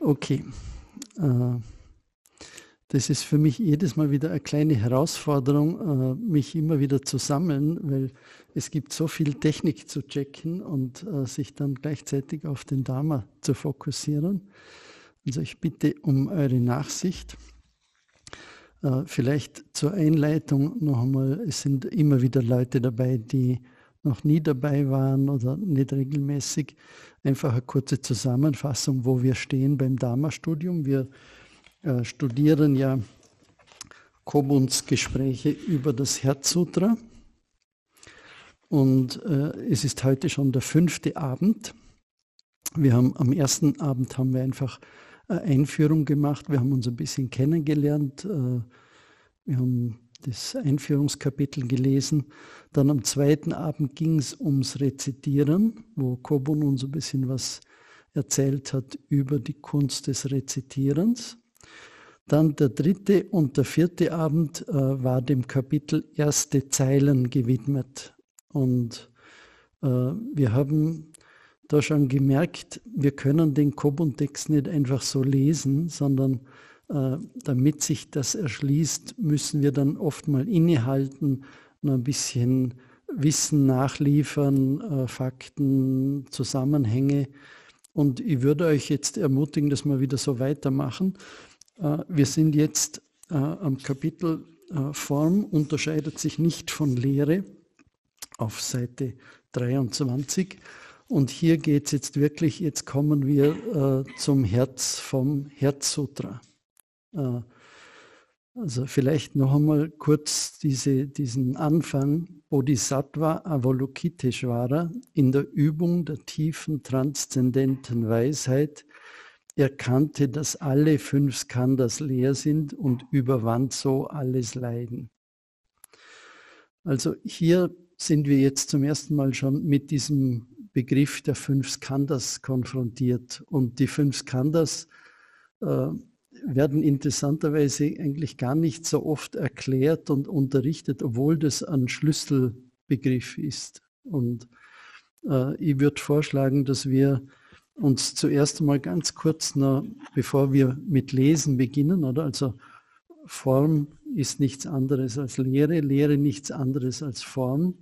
Okay. Äh, das ist für mich jedes Mal wieder eine kleine Herausforderung, äh, mich immer wieder zu sammeln, weil es gibt so viel Technik zu checken und äh, sich dann gleichzeitig auf den Dharma zu fokussieren. Also ich bitte um eure Nachsicht. Vielleicht zur Einleitung noch einmal, es sind immer wieder Leute dabei, die noch nie dabei waren oder nicht regelmäßig, einfach eine kurze Zusammenfassung, wo wir stehen beim Dharma-Studium. Wir äh, studieren ja Kobuns Gespräche über das Herzsutra. Und äh, es ist heute schon der fünfte Abend. Wir haben am ersten Abend haben wir einfach eine Einführung gemacht. Wir haben uns ein bisschen kennengelernt. Äh, wir haben das Einführungskapitel gelesen. Dann am zweiten Abend ging es ums Rezitieren, wo Kobun uns ein bisschen was erzählt hat über die Kunst des Rezitierens. Dann der dritte und der vierte Abend äh, war dem Kapitel erste Zeilen gewidmet. Und äh, wir haben da schon gemerkt, wir können den Kobun-Text nicht einfach so lesen, sondern damit sich das erschließt, müssen wir dann oft mal innehalten, noch ein bisschen Wissen nachliefern, äh, Fakten, Zusammenhänge. Und ich würde euch jetzt ermutigen, dass wir wieder so weitermachen. Äh, wir sind jetzt am Kapitel Form unterscheidet sich nicht von Lehre auf Seite 23. Und hier geht es jetzt wirklich, jetzt kommen wir zum Herz vom Herzsutra. Äh, also vielleicht noch einmal kurz diese, diesen Anfang. Bodhisattva Avalokiteshvara in der Übung der tiefen transzendenten Weisheit erkannte, dass alle fünf Skandhas leer sind und überwand so alles Leiden. Also hier sind wir jetzt zum ersten Mal schon mit diesem Begriff der fünf Skandhas konfrontiert. Und die fünf Skandhas äh, werden interessanterweise eigentlich gar nicht so oft erklärt und unterrichtet, obwohl das ein Schlüsselbegriff ist. Und äh, ich würde vorschlagen, dass wir uns zuerst einmal ganz kurz noch, bevor wir mit Lesen beginnen, oder? Also Form ist nichts anderes als Lehre, Lehre nichts anderes als Form.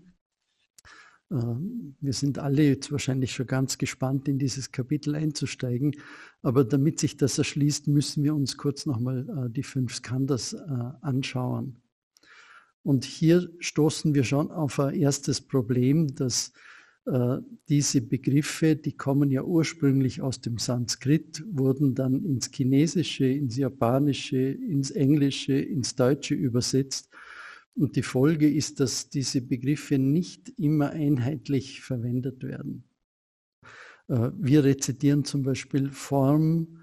Ähm, wir sind alle jetzt wahrscheinlich schon ganz gespannt, in dieses Kapitel einzusteigen. Aber damit sich das erschließt, müssen wir uns kurz nochmal äh, die fünf Skandhas äh, anschauen. Und hier stoßen wir schon auf ein erstes Problem, dass äh, diese Begriffe, die kommen ja ursprünglich aus dem Sanskrit, wurden dann ins Chinesische, ins Japanische, ins Englische, ins Deutsche übersetzt und die Folge ist, dass diese Begriffe nicht immer einheitlich verwendet werden. Äh, wir rezitieren zum Beispiel Form,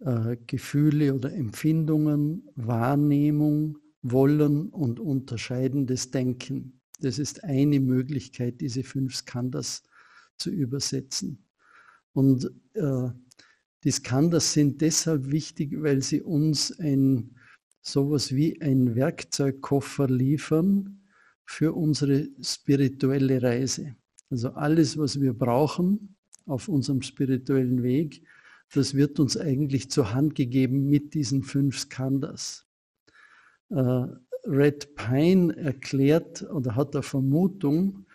äh, Gefühle oder Empfindungen, Wahrnehmung, Wollen und unterscheidendes Denken. Das ist eine Möglichkeit, diese fünf Skandhas zu übersetzen. Und äh, die Skandhas sind deshalb wichtig, weil sie uns ein sowas wie ein Werkzeugkoffer liefern für unsere spirituelle Reise. Also alles, was wir brauchen auf unserem spirituellen Weg, das wird uns eigentlich zur Hand gegeben mit diesen fünf Skandhas. Äh, Red Pine erklärt oder hat eine Vermutung,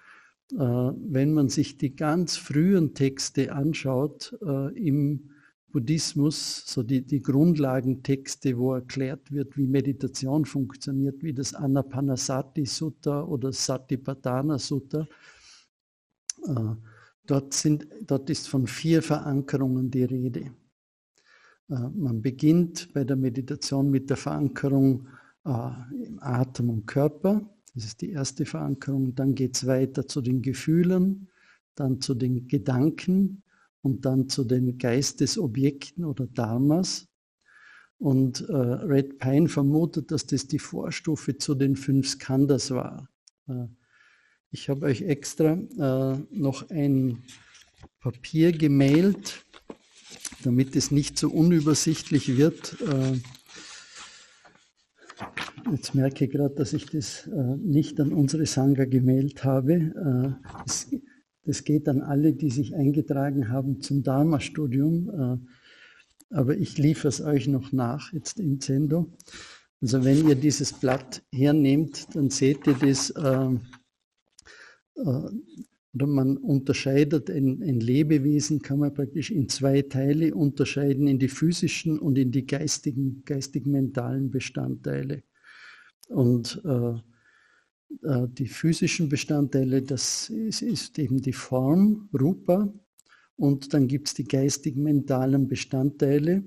äh, wenn man sich die ganz frühen Texte anschaut äh, im Buddhismus, so die, die Grundlagentexte, wo erklärt wird, wie Meditation funktioniert, wie das Anapanasati Sutta oder Satipatthana Sutta. Äh, dort, sind, dort ist von vier Verankerungen die Rede. Äh, man beginnt bei der Meditation mit der Verankerung äh, im Atem und Körper. Das ist die erste Verankerung. Dann geht es weiter zu den Gefühlen, dann zu den Gedanken, und dann zu den Geistesobjekten oder Dharmas. Und äh, Red Pine vermutet, dass das die Vorstufe zu den fünf Skandhas war. Äh, ich habe euch extra äh, noch ein Papier gemailt, damit es nicht so unübersichtlich wird. Äh, jetzt merke ich gerade, dass ich das äh, nicht an unsere Sangha gemailt habe. Äh, es, das geht an alle, die sich eingetragen haben zum Dharma-Studium. Äh, aber ich liefere es euch noch nach, jetzt im Zendo. Also wenn ihr dieses Blatt hernehmt, dann seht ihr das, äh, äh, oder man unterscheidet ein, ein, Lebewesen, kann man praktisch in zwei Teile unterscheiden, in die physischen und in die geistigen, geistig-mentalen Bestandteile. Und äh, die physischen Bestandteile, das ist, ist, eben die Form, Rupa, und dann gibt es die geistig-mentalen Bestandteile,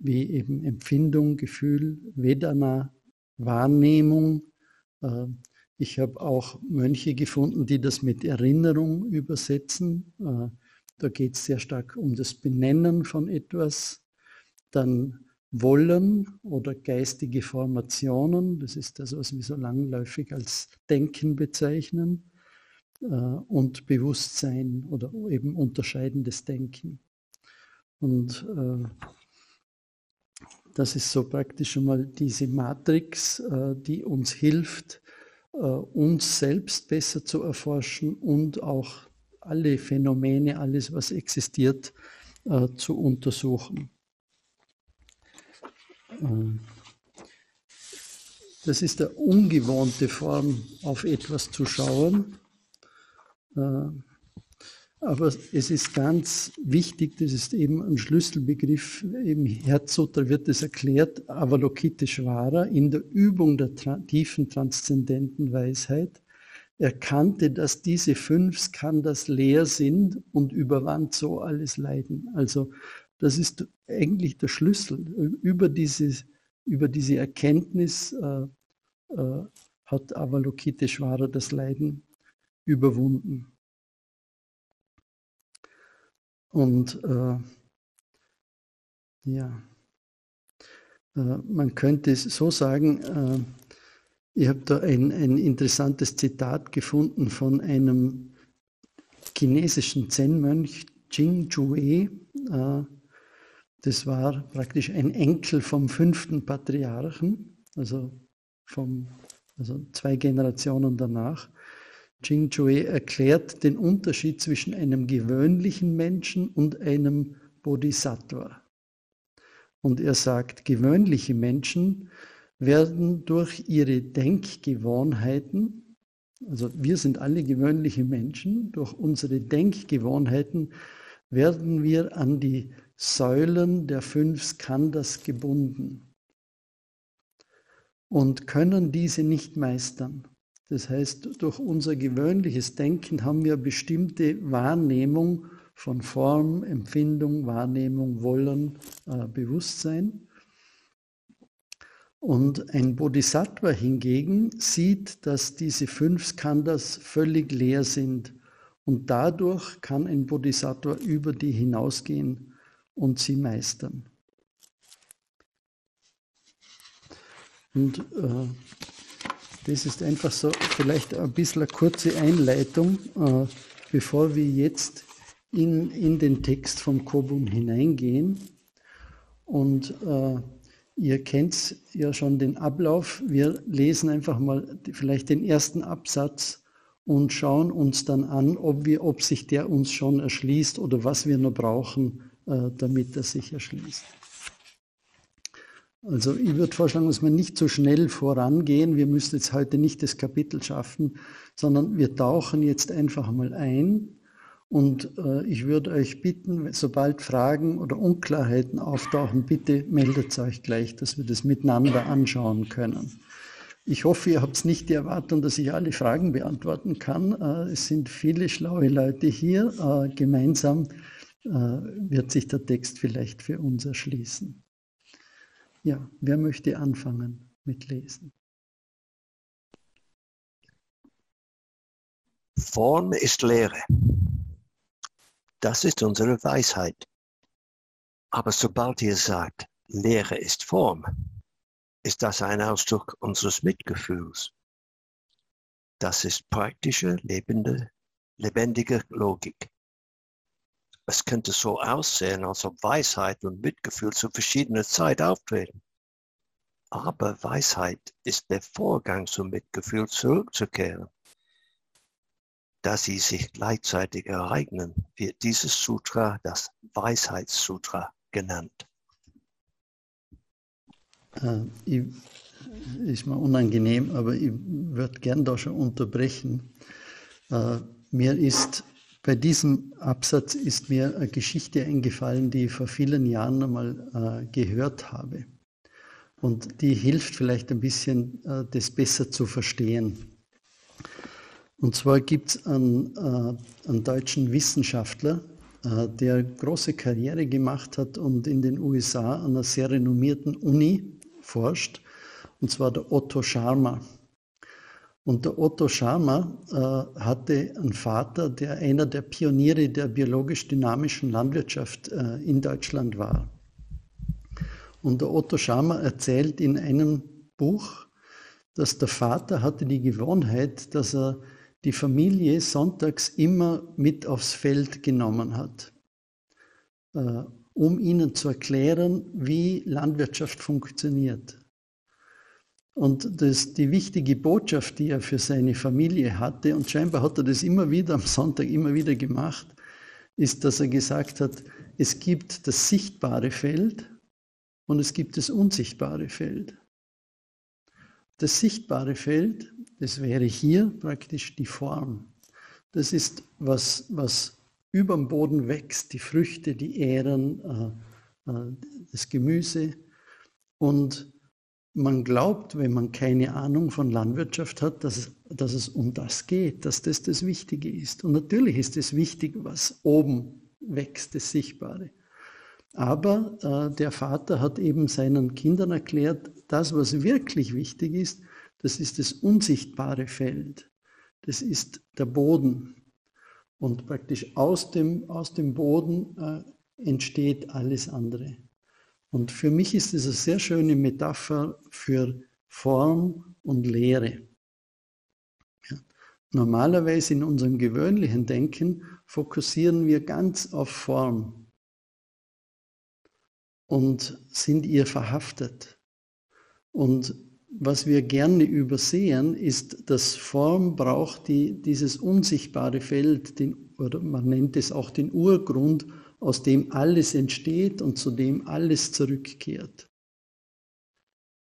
wie eben Empfindung, Gefühl, Vedana, Wahrnehmung. Äh, ich habe auch Mönche gefunden, die das mit Erinnerung übersetzen. Äh, da geht es sehr stark um das Benennen von etwas. Dann wollen oder geistige Formationen, das ist das, was wir so langläufig als Denken bezeichnen, äh, und Bewusstsein oder eben unterscheidendes Denken. Und äh, das ist so praktisch schon mal diese Matrix, äh, die uns hilft, uns selbst besser zu erforschen und auch alle Phänomene, alles, was existiert, zu untersuchen. Ähm, das ist eine ungewohnte Form, auf etwas zu schauen. Äh, aber es ist ganz wichtig, das ist eben ein Schlüsselbegriff, im Herzsutra wird es erklärt, Avalokiteshvara, in der Übung der tiefen transzendenten Weisheit, erkannte, dass diese fünf Skandhas leer sind und überwand so alles Leiden. Also das ist eigentlich der Schlüssel. Über diese, über diese Erkenntnis äh, äh, hat Avalokiteshvara das Leiden überwunden. Und äh, ja, äh, man könnte es so sagen, äh, ich habe da ein, ein interessantes Zitat gefunden von einem chinesischen Zen-Mönch, Jing Jue, das war praktisch ein Enkel vom fünften Patriarchen, also, vom, also zwei Generationen danach. Jing Jue erklärt den Unterschied zwischen einem gewöhnlichen Menschen und einem Bodhisattva. Und er sagt, gewöhnliche Menschen werden durch ihre Denkgewohnheiten, also wir sind alle gewöhnliche Menschen, durch unsere Denkgewohnheiten werden wir an die Säulen der fünf Skandhas gebunden und können diese nicht meistern. Das heißt, durch unser gewöhnliches Denken haben wir bestimmte Wahrnehmung von Form, Empfindung, Wahrnehmung, Wollen, äh, Bewusstsein. Und ein Bodhisattva hingegen sieht, dass diese fünf Skandhas völlig leer sind. Und dadurch kann ein Bodhisattva über die hinausgehen und sie meistern. Und äh, das ist einfach so vielleicht ein bisschen eine kurze Einleitung, äh, bevor wir jetzt in, in den Text vom Kobun hineingehen. Und äh, ihr kennt ja schon den Ablauf. Wir lesen einfach mal vielleicht den ersten Absatz und schauen uns dann an, ob, wir, ob sich der uns schon erschließt oder was wir noch brauchen, damit das sich erschließt. Also ich würde vorschlagen, dass wir nicht so schnell vorangehen. Wir müssen jetzt heute nicht das Kapitel schaffen, sondern wir tauchen jetzt einfach mal ein. Und äh, ich würde euch bitten, sobald Fragen oder Unklarheiten auftauchen, bitte meldet euch gleich, dass wir das miteinander anschauen können. Ich hoffe, ihr habt nicht die Erwartung, dass ich alle Fragen beantworten kann. Äh, es sind viele schlaue Leute hier. Äh, gemeinsam äh, wird sich der Text vielleicht für uns erschließen. Ja, wer möchte anfangen mit Lesen? Form ist Lehre. Das ist unsere Weisheit. Aber sobald ihr sagt, Lehre ist Form, ist das ein Ausdruck unseres Mitgefühls. Das ist praktische, lebende, lebendige Logik. Es könnte so aussehen, als ob Weisheit und Mitgefühl zu verschiedener Zeit auftreten. Aber Weisheit ist der Vorgang zum Mitgefühl zurückzukehren. Da sie sich gleichzeitig ereignen, wird dieses Sutra das Weisheitssutra genannt. Äh, ist mir unangenehm, aber ich würde gern da schon unterbrechen. Äh, mir ist bei diesem Absatz ist mir eine Geschichte eingefallen, die ich vor vielen Jahren einmal äh, gehört habe. Und die hilft vielleicht ein bisschen, äh, das besser zu verstehen. Und zwar gibt es einen, äh, einen, deutschen Wissenschaftler, äh, der große Karriere gemacht hat und in den USA an einer sehr renommierten Uni forscht, und zwar der Otto Scharmer. Und der Otto Scharmer äh, hatte einen Vater, der einer der Pioniere der biologisch-dynamischen Landwirtschaft äh, in Deutschland war. Und der Otto Scharmer erzählt in einem Buch, dass der Vater hatte die Gewohnheit, dass er die Familie sonntags immer mit aufs Feld genommen hat, äh, um ihnen zu erklären, wie Landwirtschaft funktioniert. Und das, die wichtige Botschaft, die er für seine Familie hatte, und scheinbar hat er das immer wieder am Sonntag immer wieder gemacht, ist, dass er gesagt hat, es gibt das sichtbare Feld und es gibt das unsichtbare Feld. Das sichtbare Feld, das wäre hier praktisch die Form. Das ist, was, was über dem Boden wächst, die Früchte, die Ähren, äh, äh, das Gemüse. Und man glaubt, wenn man keine Ahnung von Landwirtschaft hat, dass es, dass es um das geht, dass das das Wichtige ist. Und natürlich ist es wichtig, was oben wächst, das Sichtbare. Aber äh, der Vater hat eben seinen Kindern erklärt, das, was wirklich wichtig ist, das ist das unsichtbare Feld. Das ist der Boden. Und praktisch aus dem, aus dem Boden äh, entsteht alles andere. Und für mich ist es eine sehr schöne Metapher für Form und Lehre. Ja. Normalerweise in unserem gewöhnlichen Denken fokussieren wir ganz auf Form und sind ihr verhaftet. Und was wir gerne übersehen, ist, dass Form braucht die, dieses unsichtbare Feld, den, oder man nennt es auch den Urgrund, aus dem alles entsteht und zu dem alles zurückkehrt.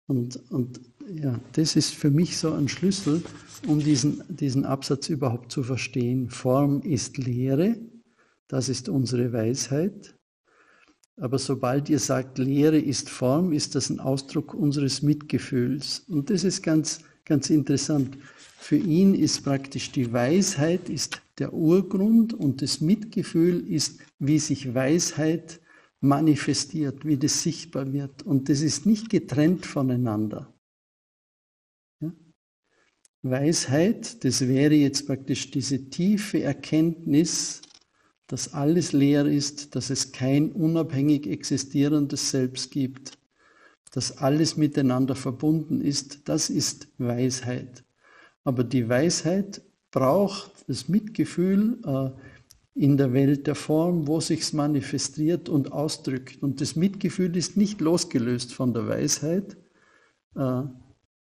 Und, und ja, das ist für mich so ein Schlüssel, um diesen, diesen Absatz überhaupt zu verstehen. Form ist Lehre, das ist unsere Weisheit. Aber sobald ihr sagt, Lehre ist Form, ist das ein Ausdruck unseres Mitgefühls. Und das ist ganz, ganz interessant. Für ihn ist praktisch die Weisheit ist der Urgrund und das Mitgefühl ist, wie sich Weisheit manifestiert, wie das sichtbar wird. Und das ist nicht getrennt voneinander. Ja? Weisheit, das wäre jetzt praktisch diese tiefe Erkenntnis, dass alles leer ist, dass es kein unabhängig existierendes Selbst gibt, dass alles miteinander verbunden ist, das ist Weisheit. Aber die Weisheit braucht das Mitgefühl äh, in der Welt der Form, wo sich's manifestiert und ausdrückt. Und das Mitgefühl ist nicht losgelöst von der Weisheit, äh,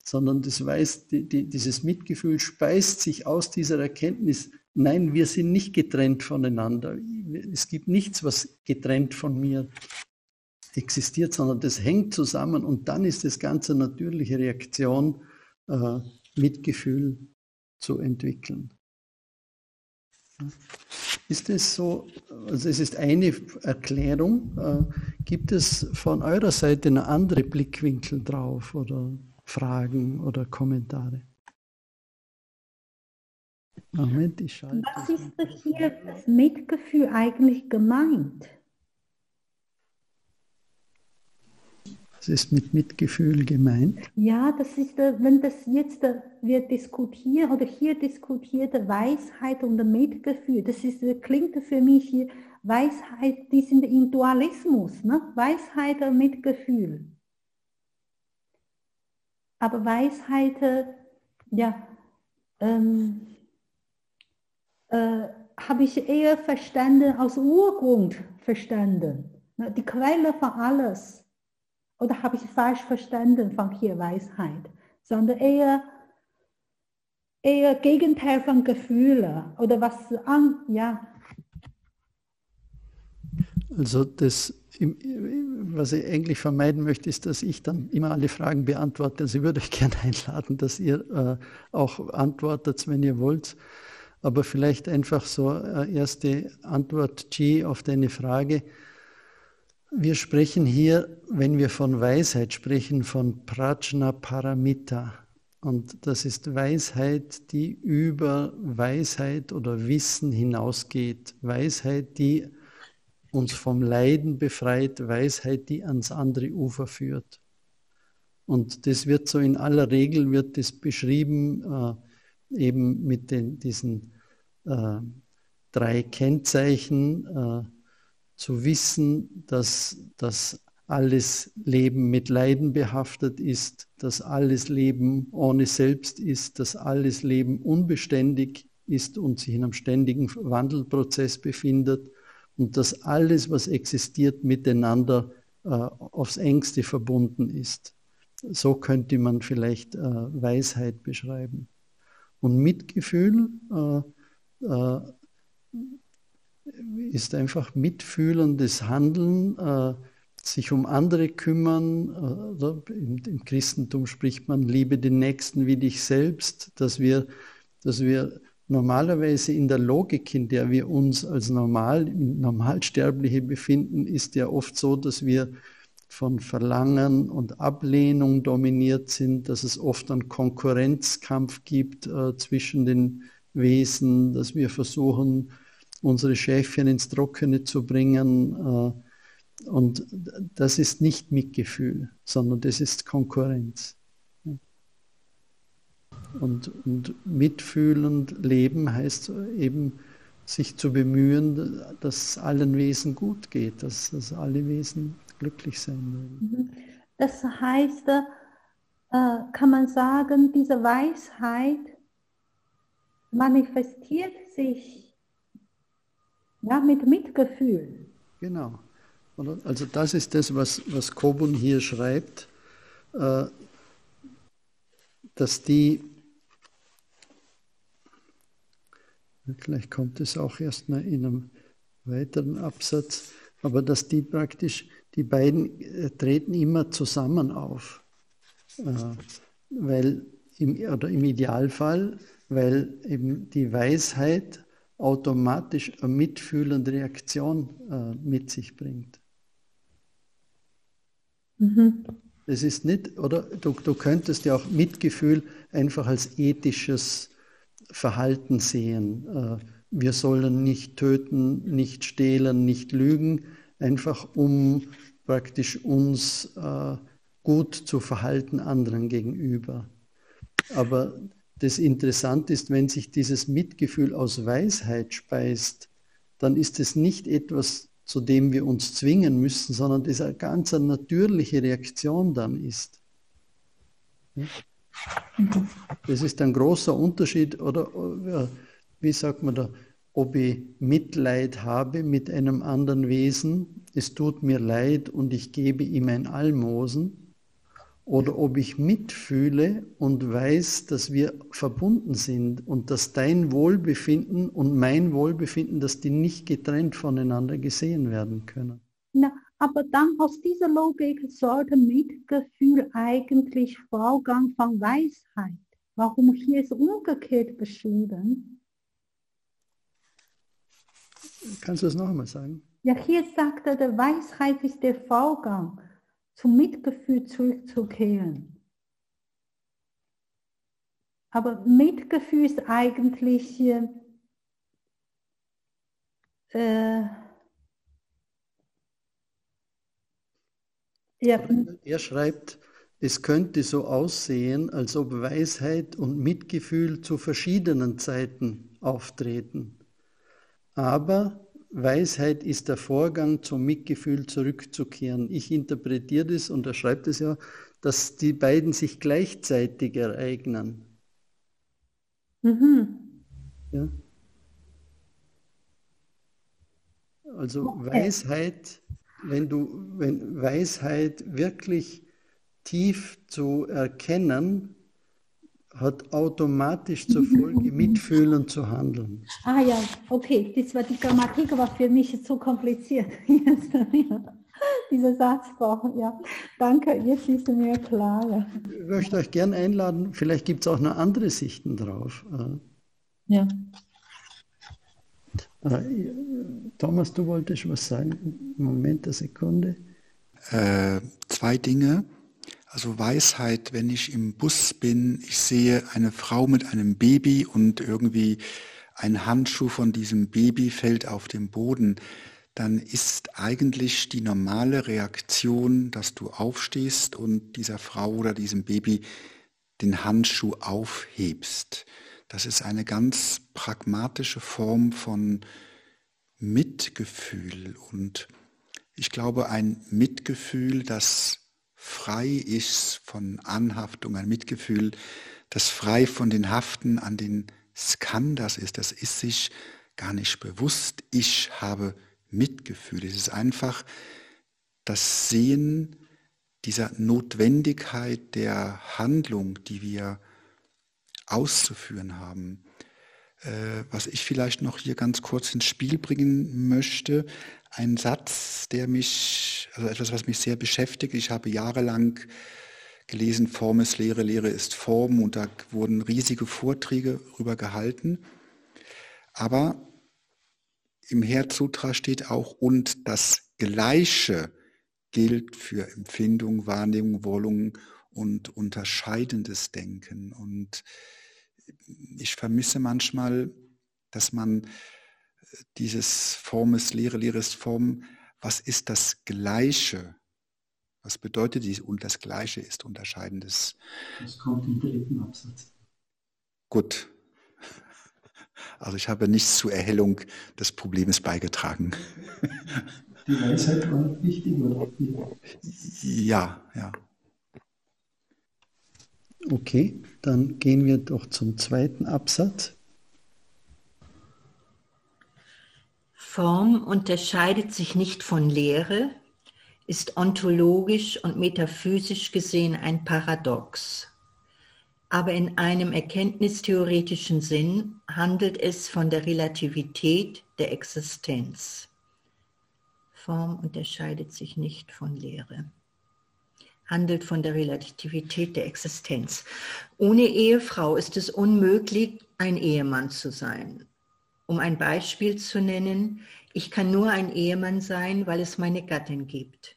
sondern das Weiß, die, die, dieses Mitgefühl speist sich aus dieser Erkenntnis. Nein, wir sind nicht getrennt voneinander. Es gibt nichts, was getrennt von mir existiert, sondern das hängt zusammen und dann ist das Ganze natürliche Reaktion, äh, Mitgefühl zu entwickeln. Ist es so, also es ist eine Erklärung, äh, gibt es von eurer Seite eine andere Blickwinkel drauf oder Fragen oder Kommentare? Moment, ich schalte. Was ist hier das Mitgefühl eigentlich gemeint? Was ist mit Mitgefühl gemeint? Ja, das ist, äh, wenn das jetzt äh, wir diskutieren oder hier diskutierte Weisheit und Mitgefühl, das ist, äh, klingt für mich hier Weisheit, die sind im Dualismus, ne? Weisheit und Mitgefühl. Aber Weisheit, ja, ähm, äh, habe ich eher verstanden, aus Urgrund verstanden. Ne? Die Quelle von alles. Oder habe ich falsch verstanden von hier Weisheit? Sondern eher, eher Gegenteil von Gefühle oder was an, ja. Also das, was ich eigentlich vermeiden möchte, ist, dass ich dann immer alle Fragen beantworte. Also ich würde euch gerne einladen, dass ihr äh, auch antwortet, wenn ihr wollt. Aber vielleicht einfach so äh, erste Antwort, G, auf deine Frage. Wir sprechen hier, wenn wir von Weisheit sprechen, von Prajna Paramita. Und das ist Weisheit, die über Weisheit oder Wissen hinausgeht. Weisheit, die uns vom Leiden befreit, Weisheit, die ans andere Ufer führt. Und das wird so in aller Regel wird das beschrieben, äh, eben mit den, diesen äh, drei Kennzeichen, äh, zu wissen, dass, dass alles Leben mit Leiden behaftet ist, dass alles Leben ohne Selbst ist, dass alles Leben unbeständig ist und sich in einem ständigen Wandelprozess befindet und dass alles, was existiert, miteinander äh, aufs engste verbunden ist. So könnte man vielleicht äh, Weisheit beschreiben. Und Mitgefühl äh, äh ist einfach mitfühlendes Handeln, äh, sich um andere kümmern. Äh, Im, Im, Christentum spricht man, liebe den Nächsten wie dich selbst, dass wir, dass wir normalerweise in der Logik, in der wir uns als normal, Normalsterbliche befinden, ist ja oft so, dass wir von Verlangen und Ablehnung dominiert sind, dass es oft einen Konkurrenzkampf gibt äh, zwischen den Wesen, dass wir versuchen, unsere Schäfchen ins Trockene zu bringen. Äh, und das ist nicht Mitgefühl, sondern das ist Konkurrenz. Und, und mitfühlend leben heißt eben, sich zu bemühen, dass allen Wesen gut geht, dass, dass alle Wesen glücklich sein werden. Mhm. Das heißt, äh, kann man sagen, diese Weisheit manifestiert sich ja, mit Mitgefühl. Genau. Also das ist das, was, was Kobun hier schreibt, äh, dass die, vielleicht kommt es auch erst mal in einem weiteren Absatz, aber dass die praktisch, die beiden äh, treten immer zusammen auf. Äh, weil im, oder im Idealfall, weil eben die Weisheit automatisch eine mitfühlende Reaktion äh, mit sich bringt. Mhm. Es ist nicht, oder du, du könntest ja auch Mitgefühl einfach als ethisches Verhalten sehen. Äh, wir sollen nicht töten, nicht stehlen, nicht lügen, einfach um praktisch uns äh, gut zu verhalten anderen gegenüber. Aber das Interessante ist, wenn sich dieses Mitgefühl aus Weisheit speist, dann ist es nicht etwas, zu dem wir uns zwingen müssen, sondern das eine ganz natürliche Reaktion dann ist. Das ist ein großer Unterschied, oder wie sagt man da, ob ich Mitleid habe mit einem anderen Wesen, es tut mir leid und ich gebe ihm ein Almosen, oder ob ich mitfühle und weiß, dass wir verbunden sind und dass dein Wohlbefinden und mein Wohlbefinden, dass die nicht getrennt voneinander gesehen werden können. Na, aber dann aus dieser Logik sollte Mitgefühl eigentlich Vorgang von Weisheit. Warum hier ist umgekehrt beschrieben? Kannst du das noch einmal sagen? Ja, hier sagt er, der Weisheit ist der Vorgang zum Mitgefühl zurückzukehren. Aber Mitgefühl ist eigentlich äh, ja. Er schreibt, es könnte so aussehen, als ob Weisheit und Mitgefühl zu verschiedenen Zeiten auftreten. Aber Weisheit ist der Vorgang, zum Mitgefühl zurückzukehren. Ich interpretiere das, und er schreibt es ja, dass die beiden sich gleichzeitig ereignen. Mhm. Ja? Also okay. Weisheit, wenn du, wenn Weisheit wirklich tief zu erkennen, hat automatisch zur Folge, mitfühlen zu handeln. Ah ja, okay, das war die Grammatik war für mich zu kompliziert. Dieser Satzbau, ja. Danke, jetzt ist es mir klar. Ja. Ich möchte euch gerne einladen, vielleicht gibt es auch noch andere Sichten drauf. Ja. Äh, Thomas, du wolltest was sagen? Moment, eine Sekunde. Äh, zwei Dinge. Also Weisheit, wenn ich im Bus bin, ich sehe eine Frau mit einem Baby und irgendwie ein Handschuh von diesem Baby fällt auf den Boden, dann ist eigentlich die normale Reaktion, dass du aufstehst und dieser Frau oder diesem Baby den Handschuh aufhebst. Das ist eine ganz pragmatische Form von Mitgefühl und ich glaube ein Mitgefühl, das frei ist von Anhaftung, ein Mitgefühl, das frei von den Haften an den Skandas ist. Das ist sich gar nicht bewusst. Ich habe Mitgefühl. Es ist einfach das Sehen dieser Notwendigkeit der Handlung, die wir auszuführen haben. Äh, was ich vielleicht noch hier ganz kurz ins Spiel bringen möchte, ein Satz, der mich, also etwas, was mich sehr beschäftigt. Ich habe jahrelang gelesen, Form ist Lehre, Lehre ist Form und da wurden riesige Vorträge darüber gehalten. Aber im Herzsutra steht auch, und das Gleiche gilt für Empfindung, Wahrnehmung, Wollung und unterscheidendes Denken. Und ich vermisse manchmal, dass man dieses Form ist Lehre, Lehre ist Form, was ist das Gleiche? Was bedeutet dies und das Gleiche ist Unterscheidendes? Das kommt im dritten Absatz. Gut. Also ich habe nichts zur Erhellung des Problems beigetragen. Die Weisheit war wichtig, oder? Ja, ja. Okay, dann gehen wir doch zum zweiten Absatz. Form unterscheidet sich nicht von Lehre, ist ontologisch und metaphysisch gesehen ein Paradox. Aber in einem erkenntnistheoretischen Sinn handelt es von der Relativität der Existenz. Form unterscheidet sich nicht von Lehre. Handelt von der Relativität der Existenz. Ohne Ehefrau ist es unmöglich, ein Ehemann zu sein. Um ein Beispiel zu nennen, ich kann nur ein Ehemann sein, weil es meine Gattin gibt.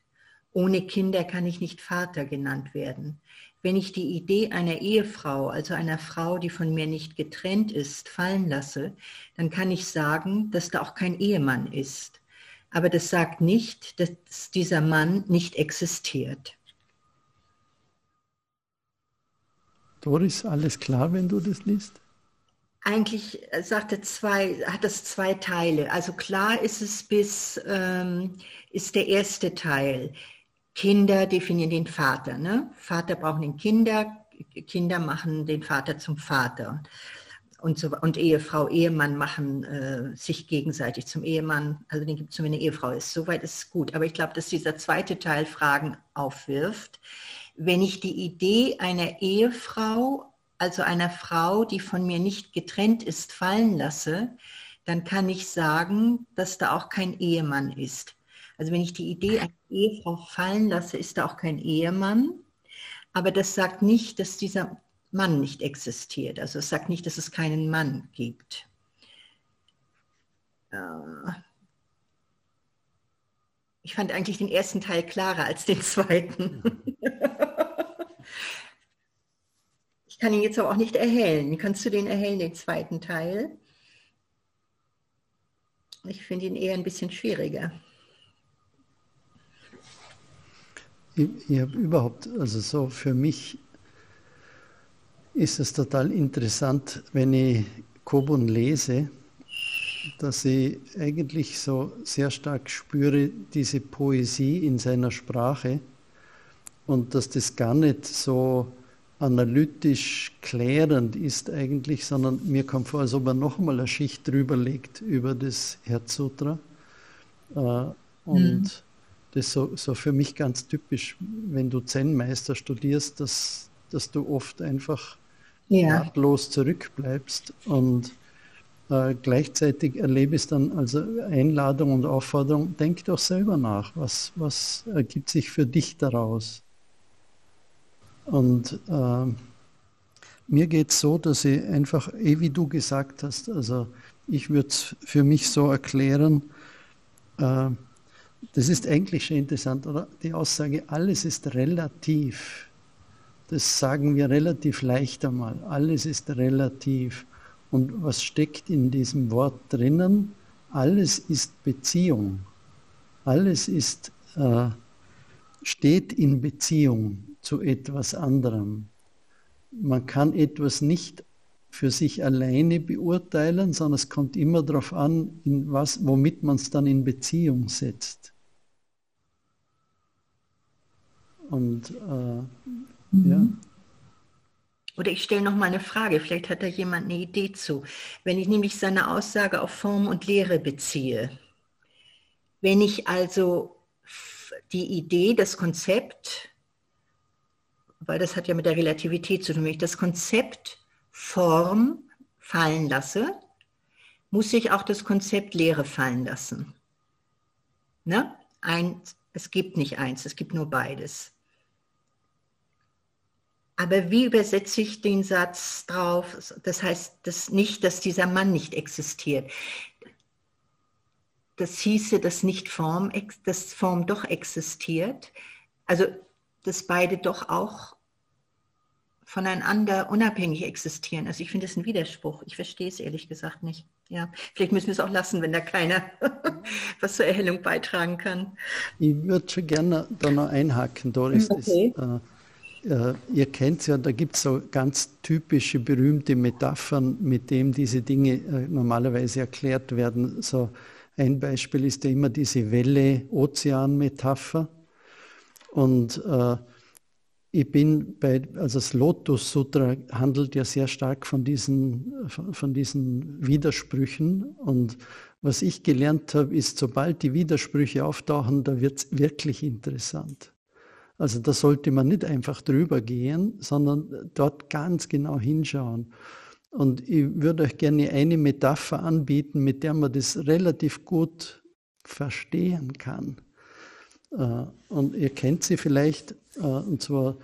Ohne Kinder kann ich nicht Vater genannt werden. Wenn ich die Idee einer Ehefrau, also einer Frau, die von mir nicht getrennt ist, fallen lasse, dann kann ich sagen, dass da auch kein Ehemann ist. Aber das sagt nicht, dass dieser Mann nicht existiert. Doris, alles klar, wenn du das liest? Eigentlich äh, sagte zwei, hat es zwei Teile. Also klar ist es bis, ähm, ist der erste Teil. Kinder definieren den Vater. Ne? Vater brauchen den Kinder, Kinder machen den Vater zum Vater. Und, so, und Ehefrau, Ehemann machen äh, sich gegenseitig zum Ehemann. Also den gibt es wenn eine Ehefrau ist. Soweit ist es gut. Aber ich glaube, dass dieser zweite Teil Fragen aufwirft. Wenn ich die Idee einer Ehefrau also einer Frau, die von mir nicht getrennt ist, fallen lasse, dann kann ich sagen, dass da auch kein Ehemann ist. Also wenn ich die Idee einer Ehefrau fallen lasse, ist da auch kein Ehemann. Aber das sagt nicht, dass dieser Mann nicht existiert. Also es sagt nicht, dass es keinen Mann gibt. Äh, ich fand eigentlich den ersten Teil klarer als den zweiten. Ich kann ihn jetzt aber auch nicht erhellen. Kannst du den erhellen, den zweiten Teil? Ich finde ihn eher ein bisschen schwieriger. Ich, ich habe überhaupt, also so für mich ist es total interessant, wenn ich Kobun lese, dass ich eigentlich so sehr stark spüre, diese Poesie in seiner Sprache und dass das gar nicht so analytisch klärend ist eigentlich, sondern mir kommt vor, als ob er noch einmal eine Schicht drüber legt über das Herzsutra. Äh, und mhm. das ist so, so für mich ganz typisch, wenn du Zen-Meister studierst, dass, dass du oft einfach ja. ratlos zurückbleibst und äh, gleichzeitig erlebe ich dann also Einladung und Aufforderung, denk doch selber nach, was, was ergibt sich für dich daraus? Und äh, mir geht es so, dass ich einfach, eh wie du gesagt hast, also ich würde es für mich so erklären, äh, das ist eigentlich schon interessant, oder? Die Aussage, alles ist relativ. Das sagen wir relativ leicht einmal. Alles ist relativ. Und was steckt in diesem Wort drinnen? Alles ist Beziehung. Alles ist, äh, steht in Beziehung zu etwas anderem. Man kann etwas nicht für sich alleine beurteilen, sondern es kommt immer darauf an, was, womit man es dann in Beziehung setzt. Und äh, mhm. ja. Oder ich stelle noch mal eine Frage, vielleicht hat da jemand eine Idee zu. Wenn ich nämlich seine Aussage auf Form und Lehre beziehe, wenn ich also die Idee, das Konzept, weil das hat ja mit der Relativität zu tun, wenn ich das Konzept Form fallen lasse, muss ich auch das Konzept Lehre fallen lassen. Ne? Ein, es gibt nicht eins, es gibt nur beides. Aber wie übersetze ich den Satz drauf? Das heißt das nicht, dass dieser Mann nicht existiert. Das hieße, dass nicht Form, dass Form doch existiert. Also, dass beide doch auch voneinander unabhängig existieren. Also ich finde es ein Widerspruch. Ich verstehe es ehrlich gesagt nicht. Ja, vielleicht müssen wir es auch lassen, wenn da keiner was zur Erhellung beitragen kann. Ich würde schon gerne da noch einhaken, Doris. Okay. Das, äh, äh, ihr kennt es ja, da gibt es so ganz typische, berühmte Metaphern, mit denen diese Dinge äh, normalerweise erklärt werden. So ein Beispiel ist ja immer diese Welle-Ozean-Metapher. Und äh, ich bin bei, also das Lotus Sutra handelt ja sehr stark von diesen, von diesen Widersprüchen. Und was ich gelernt habe, ist, sobald die Widersprüche auftauchen, da wird es wirklich interessant. Also da sollte man nicht einfach drüber gehen, sondern dort ganz genau hinschauen. Und ich würde euch gerne eine Metapher anbieten, mit der man das relativ gut verstehen kann. Äh, und ihr kennt sie vielleicht, äh, und zwar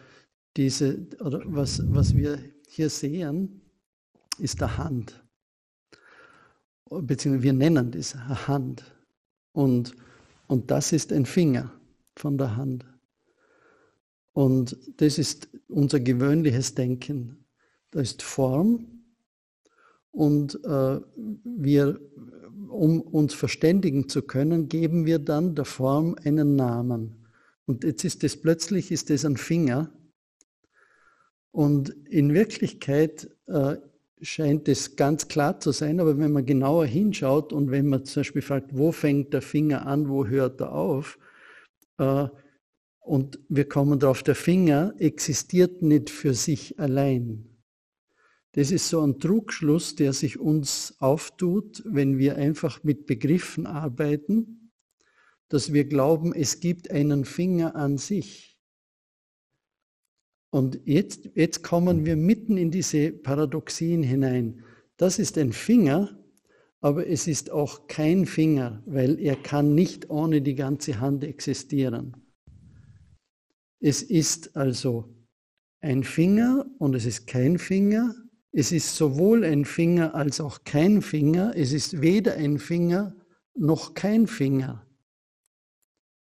diese, oder was, was wir hier sehen, ist der Hand. Beziehungsweise wir nennen das Hand. Und, und das ist ein Finger von der Hand. Und das ist unser gewöhnliches Denken. Da ist Form und äh, wir um uns verständigen zu können, geben wir dann der Form einen Namen. Und jetzt ist es plötzlich ist es ein Finger. Und in Wirklichkeit äh, scheint es ganz klar zu sein, aber wenn man genauer hinschaut und wenn man zum Beispiel fragt, wo fängt der Finger an, wo hört er auf, äh, und wir kommen darauf, der Finger existiert nicht für sich allein. Das ist so ein Trugschluss, der sich uns auftut, wenn wir einfach mit Begriffen arbeiten, dass wir glauben, es gibt einen Finger an sich. Und jetzt, jetzt kommen wir mitten in diese Paradoxien hinein. Das ist ein Finger, aber es ist auch kein Finger, weil er kann nicht ohne die ganze Hand existieren. Es ist also ein Finger und es ist kein Finger, es ist sowohl ein Finger als auch kein Finger. Es ist weder ein Finger noch kein Finger.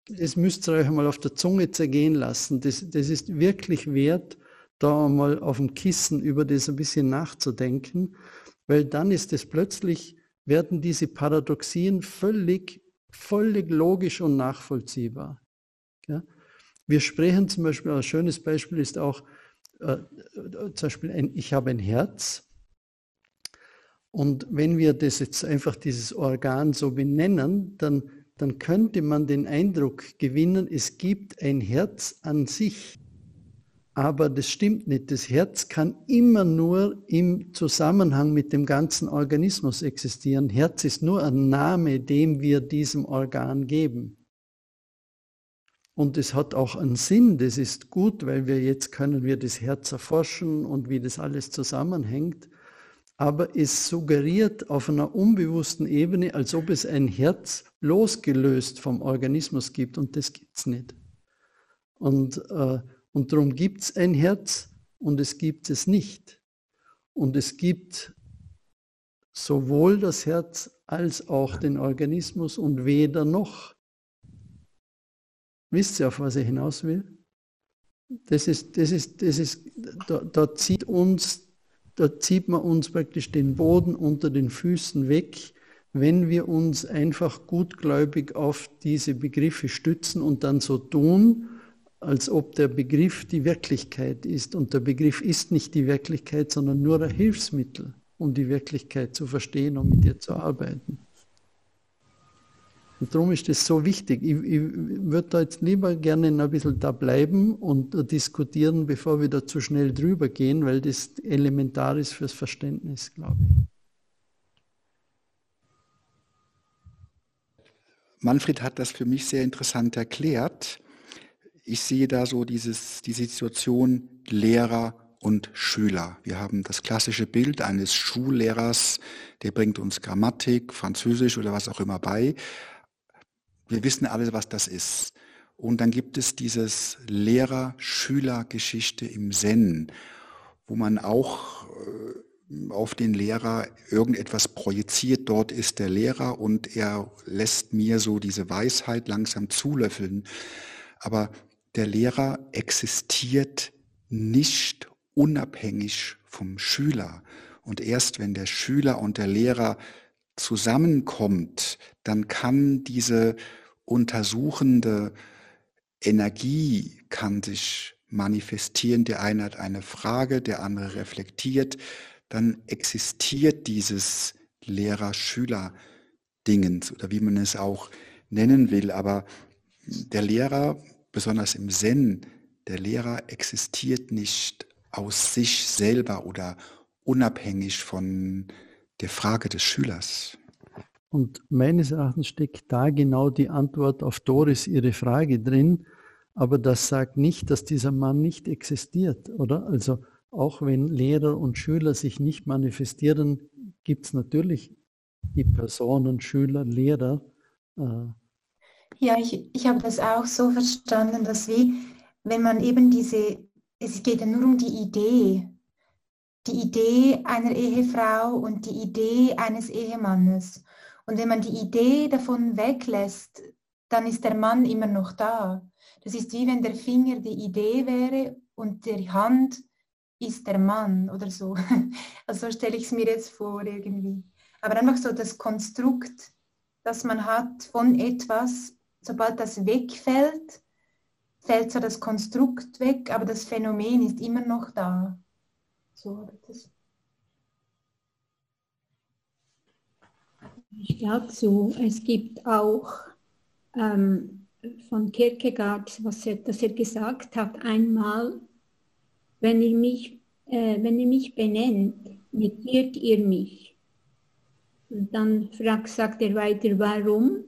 Das müsst ihr euch einmal auf der Zunge zergehen lassen. Das, das ist wirklich wert, da einmal auf dem Kissen über das ein bisschen nachzudenken, weil dann ist es plötzlich, werden diese Paradoxien völlig, völlig logisch und nachvollziehbar. Ja? Wir sprechen zum Beispiel, ein schönes Beispiel ist auch, äh, zum Beispiel, ein, ich habe ein Herz. Und wenn wir das jetzt einfach dieses Organ so benennen, dann, dann könnte man den Eindruck gewinnen, es gibt ein Herz an sich. Aber das stimmt nicht. Das Herz kann immer nur im Zusammenhang mit dem ganzen Organismus existieren. Herz ist nur ein Name, dem wir diesem Organ geben. Und es hat auch einen Sinn, das ist gut, weil wir jetzt können wir das Herz erforschen und wie das alles zusammenhängt. Aber es suggeriert auf einer unbewussten Ebene, als ob es ein Herz losgelöst vom Organismus gibt und das gibt es nicht. Und, äh, und darum gibt es ein Herz und es gibt es nicht. Und es gibt sowohl das Herz als auch den Organismus und weder noch. Wisst ihr, auf was ich hinaus will? Das ist, das ist, das ist, da, da zieht uns, da zieht man uns praktisch den Boden unter den Füßen weg, wenn wir uns einfach gutgläubig auf diese Begriffe stützen und dann so tun, als ob der Begriff die Wirklichkeit ist. Und der Begriff ist nicht die Wirklichkeit, sondern nur ein Hilfsmittel, um die Wirklichkeit zu verstehen und mit ihr zu arbeiten. Und darum ist das so wichtig. Ich, ich würde da jetzt lieber gerne ein bisschen da bleiben und diskutieren, bevor wir da zu schnell drüber gehen, weil das elementar ist fürs Verständnis, glaube ich. Manfred hat das für mich sehr interessant erklärt. Ich sehe da so dieses, die Situation Lehrer und Schüler. Wir haben das klassische Bild eines Schullehrers, der bringt uns Grammatik, Französisch oder was auch immer bei. Wir wissen alle, was das ist. Und dann gibt es dieses Lehrer-Schüler-Geschichte im Zen, wo man auch äh, auf den Lehrer irgendetwas projiziert. Dort ist der Lehrer und er lässt mir so diese Weisheit langsam zulöffeln. Aber der Lehrer existiert nicht unabhängig vom Schüler. Und erst wenn der Schüler und der Lehrer zusammenkommt, dann kann diese untersuchende Energie kann sich manifestieren. Der eine hat eine Frage, der andere reflektiert. Dann existiert dieses Lehrer-Schüler-Dingens oder wie man es auch nennen will. Aber der Lehrer, besonders im Zen, der Lehrer existiert nicht aus sich selber oder unabhängig von der Frage des Schülers. Und meines Erachtens steckt da genau die Antwort auf Doris ihre Frage drin. Aber das sagt nicht, dass dieser Mann nicht existiert, oder? Also auch wenn Lehrer und Schüler sich nicht manifestieren, gibt es natürlich die Personen, Schüler, Lehrer. Äh. Ja, ich, ich habe das auch so verstanden, dass wie, wenn man eben diese, es geht ja nur um die Idee, die Idee einer Ehefrau und die Idee eines Ehemannes. Und wenn man die Idee davon weglässt, dann ist der Mann immer noch da. Das ist wie wenn der Finger die Idee wäre und die Hand ist der Mann oder so. Also so stelle ich es mir jetzt vor irgendwie. Aber einfach so das Konstrukt, das man hat von etwas, sobald das wegfällt, fällt so das Konstrukt weg, aber das Phänomen ist immer noch da. So, das Ich dazu, es gibt auch ähm, von Kierkegaard, was er, dass er gesagt hat, einmal, wenn ihr mich, äh, wenn ihr mich benennt, negiert ihr mich. Und dann fragt, sagt er weiter, warum?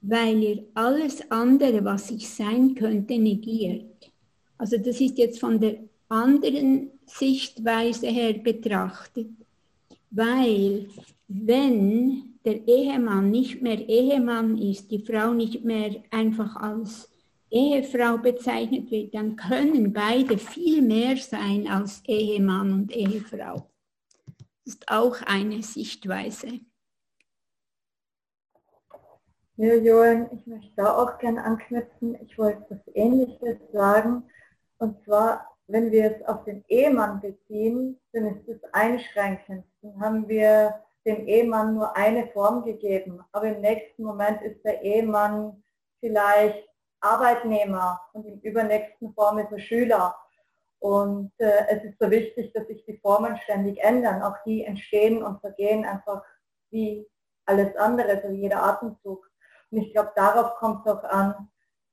Weil ihr alles andere, was ich sein könnte, negiert. Also das ist jetzt von der anderen Sichtweise her betrachtet, weil wenn der Ehemann nicht mehr Ehemann ist, die Frau nicht mehr einfach als Ehefrau bezeichnet wird, dann können beide viel mehr sein als Ehemann und Ehefrau. Das ist auch eine Sichtweise. Ja, Johann, ich möchte da auch gerne anknüpfen. Ich wollte was Ähnliches sagen. Und zwar, wenn wir es auf den Ehemann beziehen, dann ist es einschränkend. Dann haben wir dem Ehemann nur eine Form gegeben, aber im nächsten Moment ist der Ehemann vielleicht Arbeitnehmer und im übernächsten Form ist er Schüler. Und äh, es ist so wichtig, dass sich die Formen ständig ändern. Auch die entstehen und vergehen einfach wie alles andere, so jeder Atemzug. Und ich glaube, darauf kommt es auch an,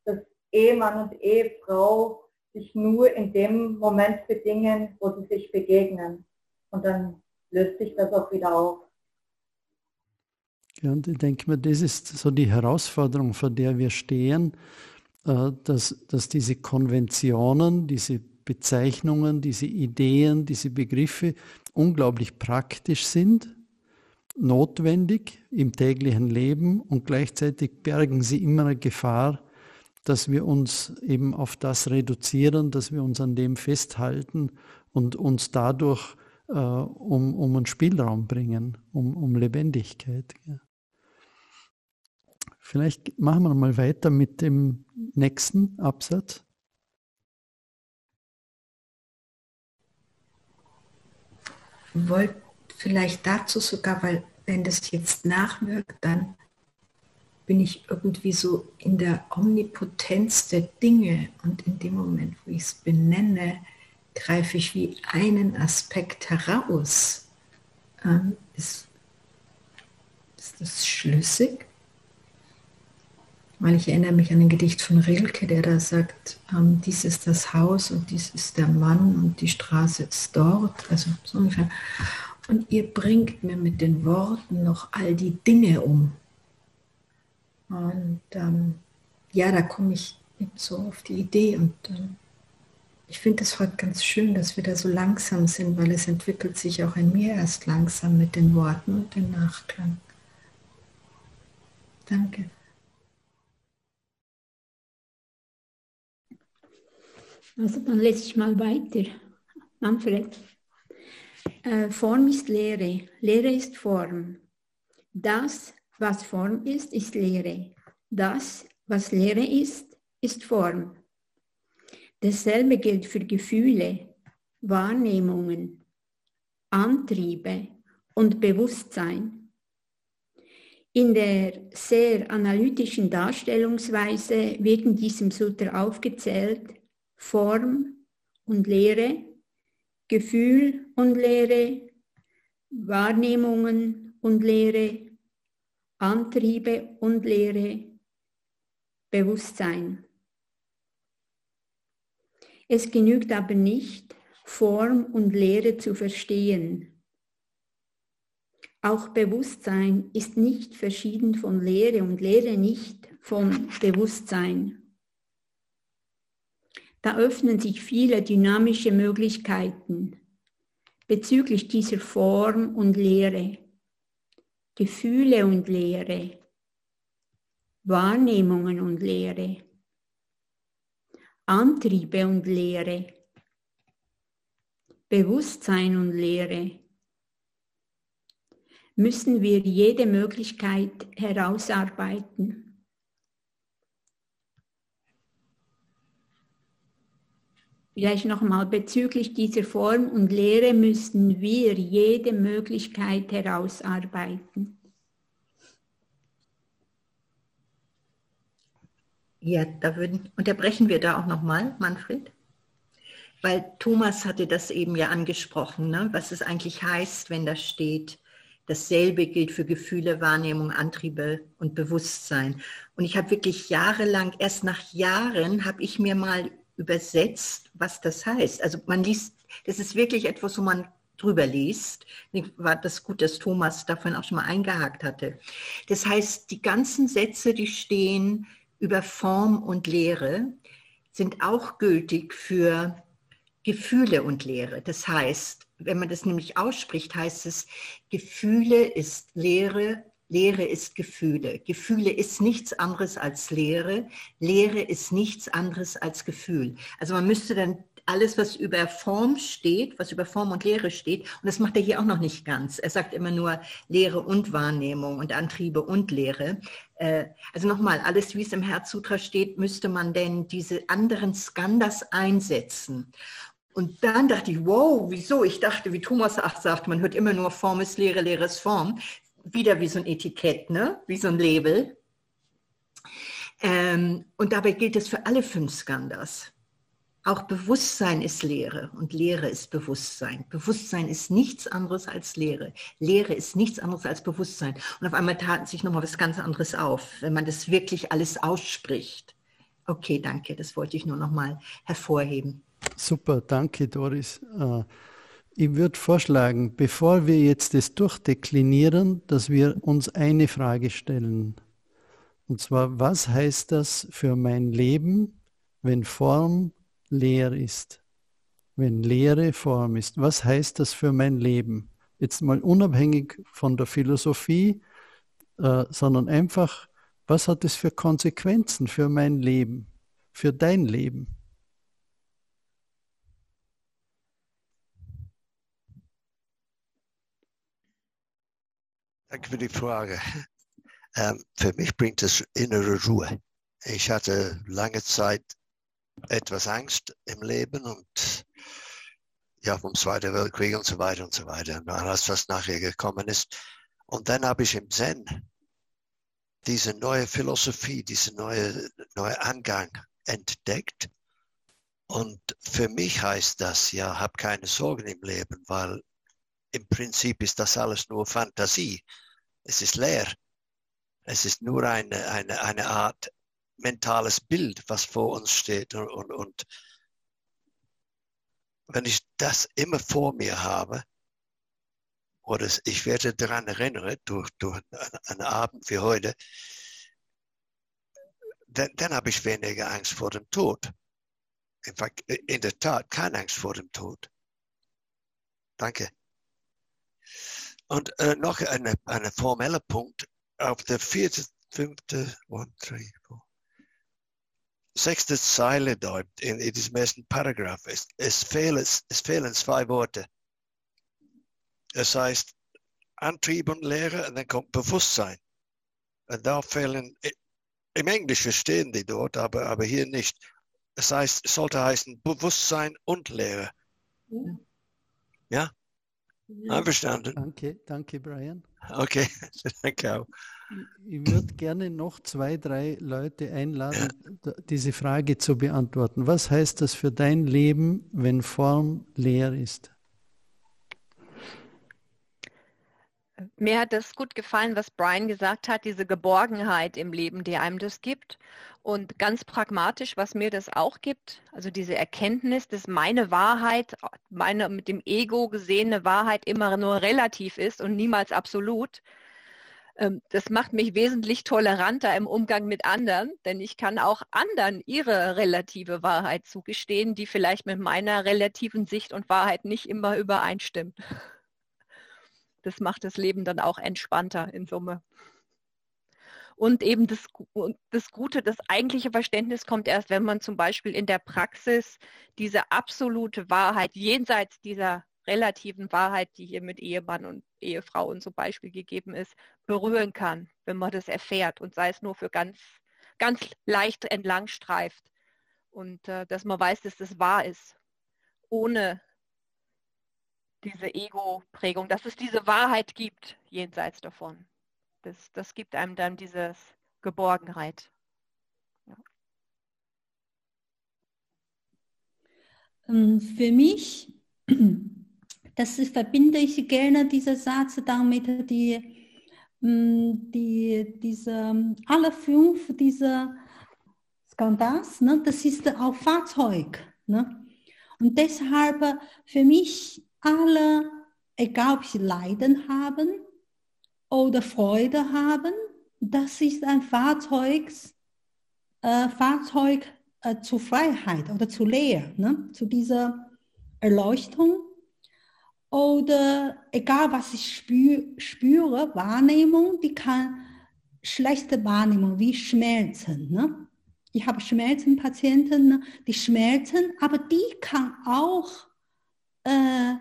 dass Ehemann und Ehefrau sich nur in dem Moment bedingen, wo sie sich begegnen. Und dann löst sich das auch wieder auf. Ja, und ich denke mir, das ist so die Herausforderung, vor der wir stehen, äh, dass, dass diese Konventionen, diese Bezeichnungen, diese Ideen, diese Begriffe unglaublich praktisch sind, notwendig im täglichen Leben und gleichzeitig bergen sie immer eine Gefahr, dass wir uns eben auf das reduzieren, dass wir uns an dem festhalten und uns dadurch äh, um, um einen Spielraum bringen, um, um Lebendigkeit. Ja. Vielleicht machen wir mal weiter mit dem nächsten Absatz. Wollt vielleicht dazu sogar, weil wenn das jetzt nachwirkt, dann bin ich irgendwie so in der Omnipotenz der Dinge und in dem Moment, wo ich es benenne, greife ich wie einen Aspekt heraus. Ähm, ist, ist das schlüssig? Weil ich erinnere mich an ein Gedicht von Rilke, der da sagt, ähm, dies ist das Haus und dies ist der Mann und die Straße ist dort. Also so ungefähr. Und ihr bringt mir mit den Worten noch all die Dinge um. Und ähm, ja, da komme ich so auf die Idee und ähm, ich finde es heute ganz schön, dass wir da so langsam sind, weil es entwickelt sich auch in mir erst langsam mit den Worten und dem Nachklang. Danke. Also dann lese ich mal weiter. Manfred. Äh, Form ist Lehre, Lehre ist Form. Das, was Form ist, ist Lehre. Das, was Lehre ist, ist Form. Dasselbe gilt für Gefühle, Wahrnehmungen, Antriebe und Bewusstsein. In der sehr analytischen Darstellungsweise wird in diesem Sutra aufgezählt Form und Lehre, Gefühl und Lehre, Wahrnehmungen und Lehre, Antriebe und Lehre, Bewusstsein. Es genügt aber nicht, Form und Lehre zu verstehen. Auch Bewusstsein ist nicht verschieden von Lehre und Lehre nicht von Bewusstsein. Da öffnen sich viele dynamische Möglichkeiten bezüglich dieser Form und Lehre, Gefühle und Lehre, Wahrnehmungen und Lehre. Antriebe und Lehre, Bewusstsein und Lehre, müssen wir jede Möglichkeit herausarbeiten. Vielleicht nochmal bezüglich dieser Form und Lehre müssen wir jede Möglichkeit herausarbeiten. Ja, da würden, unterbrechen wir da auch nochmal, Manfred. Weil Thomas hatte das eben ja angesprochen, ne? was es eigentlich heißt, wenn da steht, dasselbe gilt für Gefühle, Wahrnehmung, Antriebe und Bewusstsein. Und ich habe wirklich jahrelang, erst nach Jahren, habe ich mir mal übersetzt, was das heißt. Also man liest, das ist wirklich etwas, wo man drüber liest. War das gut, dass Thomas davon auch schon mal eingehakt hatte. Das heißt, die ganzen Sätze, die stehen, über Form und Lehre sind auch gültig für Gefühle und Lehre. Das heißt, wenn man das nämlich ausspricht, heißt es, Gefühle ist Lehre, Lehre ist Gefühle. Gefühle ist nichts anderes als Lehre. Lehre ist nichts anderes als Gefühl. Also man müsste dann alles, was über Form steht, was über Form und Lehre steht, und das macht er hier auch noch nicht ganz. Er sagt immer nur Lehre und Wahrnehmung und Antriebe und Lehre. Äh, also nochmal, alles, wie es im Herzsutra steht, müsste man denn diese anderen Skandas einsetzen. Und dann dachte ich, wow, wieso? Ich dachte, wie Thomas auch sagt, man hört immer nur Form ist Lehre, Lehre ist Form. Wieder wie so ein Etikett, ne? wie so ein Label. Ähm, und dabei gilt es für alle fünf Skandas. Auch Bewusstsein ist Lehre und Lehre ist Bewusstsein. Bewusstsein ist nichts anderes als Lehre. Lehre ist nichts anderes als Bewusstsein. Und auf einmal taten sich nochmal was ganz anderes auf, wenn man das wirklich alles ausspricht. Okay, danke, das wollte ich nur nochmal hervorheben. Super, danke Doris. Ich würde vorschlagen, bevor wir jetzt das durchdeklinieren, dass wir uns eine Frage stellen. Und zwar, was heißt das für mein Leben, wenn Form leer ist? Wenn Leere Form ist. Was heißt das für mein Leben? Jetzt mal unabhängig von der Philosophie, äh, sondern einfach, was hat es für Konsequenzen für mein Leben, für dein Leben? Danke für die Frage. Ähm, für mich bringt es innere Ruhe. Ich hatte lange Zeit etwas Angst im Leben und ja, vom Zweiten Weltkrieg und so weiter und so weiter. Und alles, was nachher gekommen ist. Und dann habe ich im Zen diese neue Philosophie, diese neue, neue Angang entdeckt. Und für mich heißt das, ja, hab keine Sorgen im Leben, weil im Prinzip ist das alles nur Fantasie. Es ist leer. Es ist nur eine, eine, eine Art mentales Bild, was vor uns steht. Und, und, und wenn ich das immer vor mir habe, oder ich werde daran erinnern, durch, durch einen Abend wie heute, dann, dann habe ich weniger Angst vor dem Tod. In, fact, in der Tat keine Angst vor dem Tod. Danke. Und äh, noch ein eine formeller Punkt auf der vierte, fünfte, one, three, four, sechste Zeile dort in, in diesem ersten Paragraph. Es, es, fehlen, es fehlen zwei Worte. Es heißt Antrieb und Lehre und dann kommt Bewusstsein. Und da fehlen, im Englischen stehen die dort, aber, aber hier nicht. Es heißt, es sollte heißen Bewusstsein und Lehre. Ja? Ja? Einverstanden. Danke, danke, Brian. Okay, danke auch. Ich würde gerne noch zwei, drei Leute einladen, diese Frage zu beantworten. Was heißt das für dein Leben, wenn Form leer ist? Mir hat das gut gefallen, was Brian gesagt hat, diese Geborgenheit im Leben, die einem das gibt. Und ganz pragmatisch, was mir das auch gibt, also diese Erkenntnis, dass meine Wahrheit, meine mit dem Ego gesehene Wahrheit immer nur relativ ist und niemals absolut. Ähm, das macht mich wesentlich toleranter im Umgang mit anderen, denn ich kann auch anderen ihre relative Wahrheit zugestehen, die vielleicht mit meiner relativen Sicht und Wahrheit nicht immer übereinstimmt das macht das Leben dann auch entspannter in Summe. Und eben das, das Gute, das eigentliche Verständnis kommt erst, wenn man zum Beispiel in der Praxis diese absolute Wahrheit jenseits dieser relativen Wahrheit, die hier mit Ehemann und Ehefrau und so Beispiel gegeben ist, berühren kann, wenn man das erfährt und sei es nur für ganz, ganz leicht entlang streift. Und äh, dass man weiß, dass das wahr ist, ohne diese Ego-Prägung, dass es diese Wahrheit gibt jenseits davon. Das, das gibt einem dann diese Geborgenheit. Ja. Ähm, für mich, das verbinde ich gerne diesen Satz damit, die, ähm, die, diese, alle fünf dieser Skandals, ne, das ist auch Fahrzeug. Ne? Und deshalb für mich alle, egal ob sie Leiden haben oder Freude haben, das ist ein Fahrzeug, äh, Fahrzeug äh, zur Freiheit oder zur Lehre, ne? zu dieser Erleuchtung. Oder egal was ich spür, spüre, Wahrnehmung, die kann schlechte Wahrnehmung wie Schmerzen. Ne? Ich habe Schmerzenpatienten, ne? die schmerzen, aber die kann auch äh,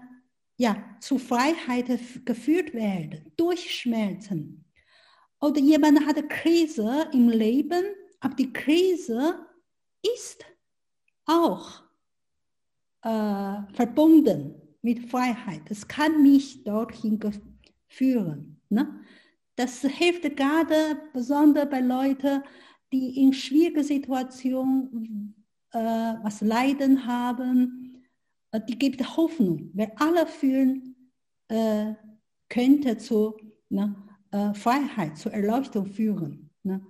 ja, zu Freiheit geführt werden durch Schmerzen. Oder jemand hat eine Krise im Leben, aber die Krise ist auch äh, verbunden mit Freiheit. Es kann mich dorthin führen. Ne? Das hilft gerade besonders bei Leuten, die in schwierigen Situationen äh, was leiden haben, die gibt Hoffnung, weil alle fühlen, äh, könnte zu ne, äh, Freiheit, zur Erleuchtung führen. Ne?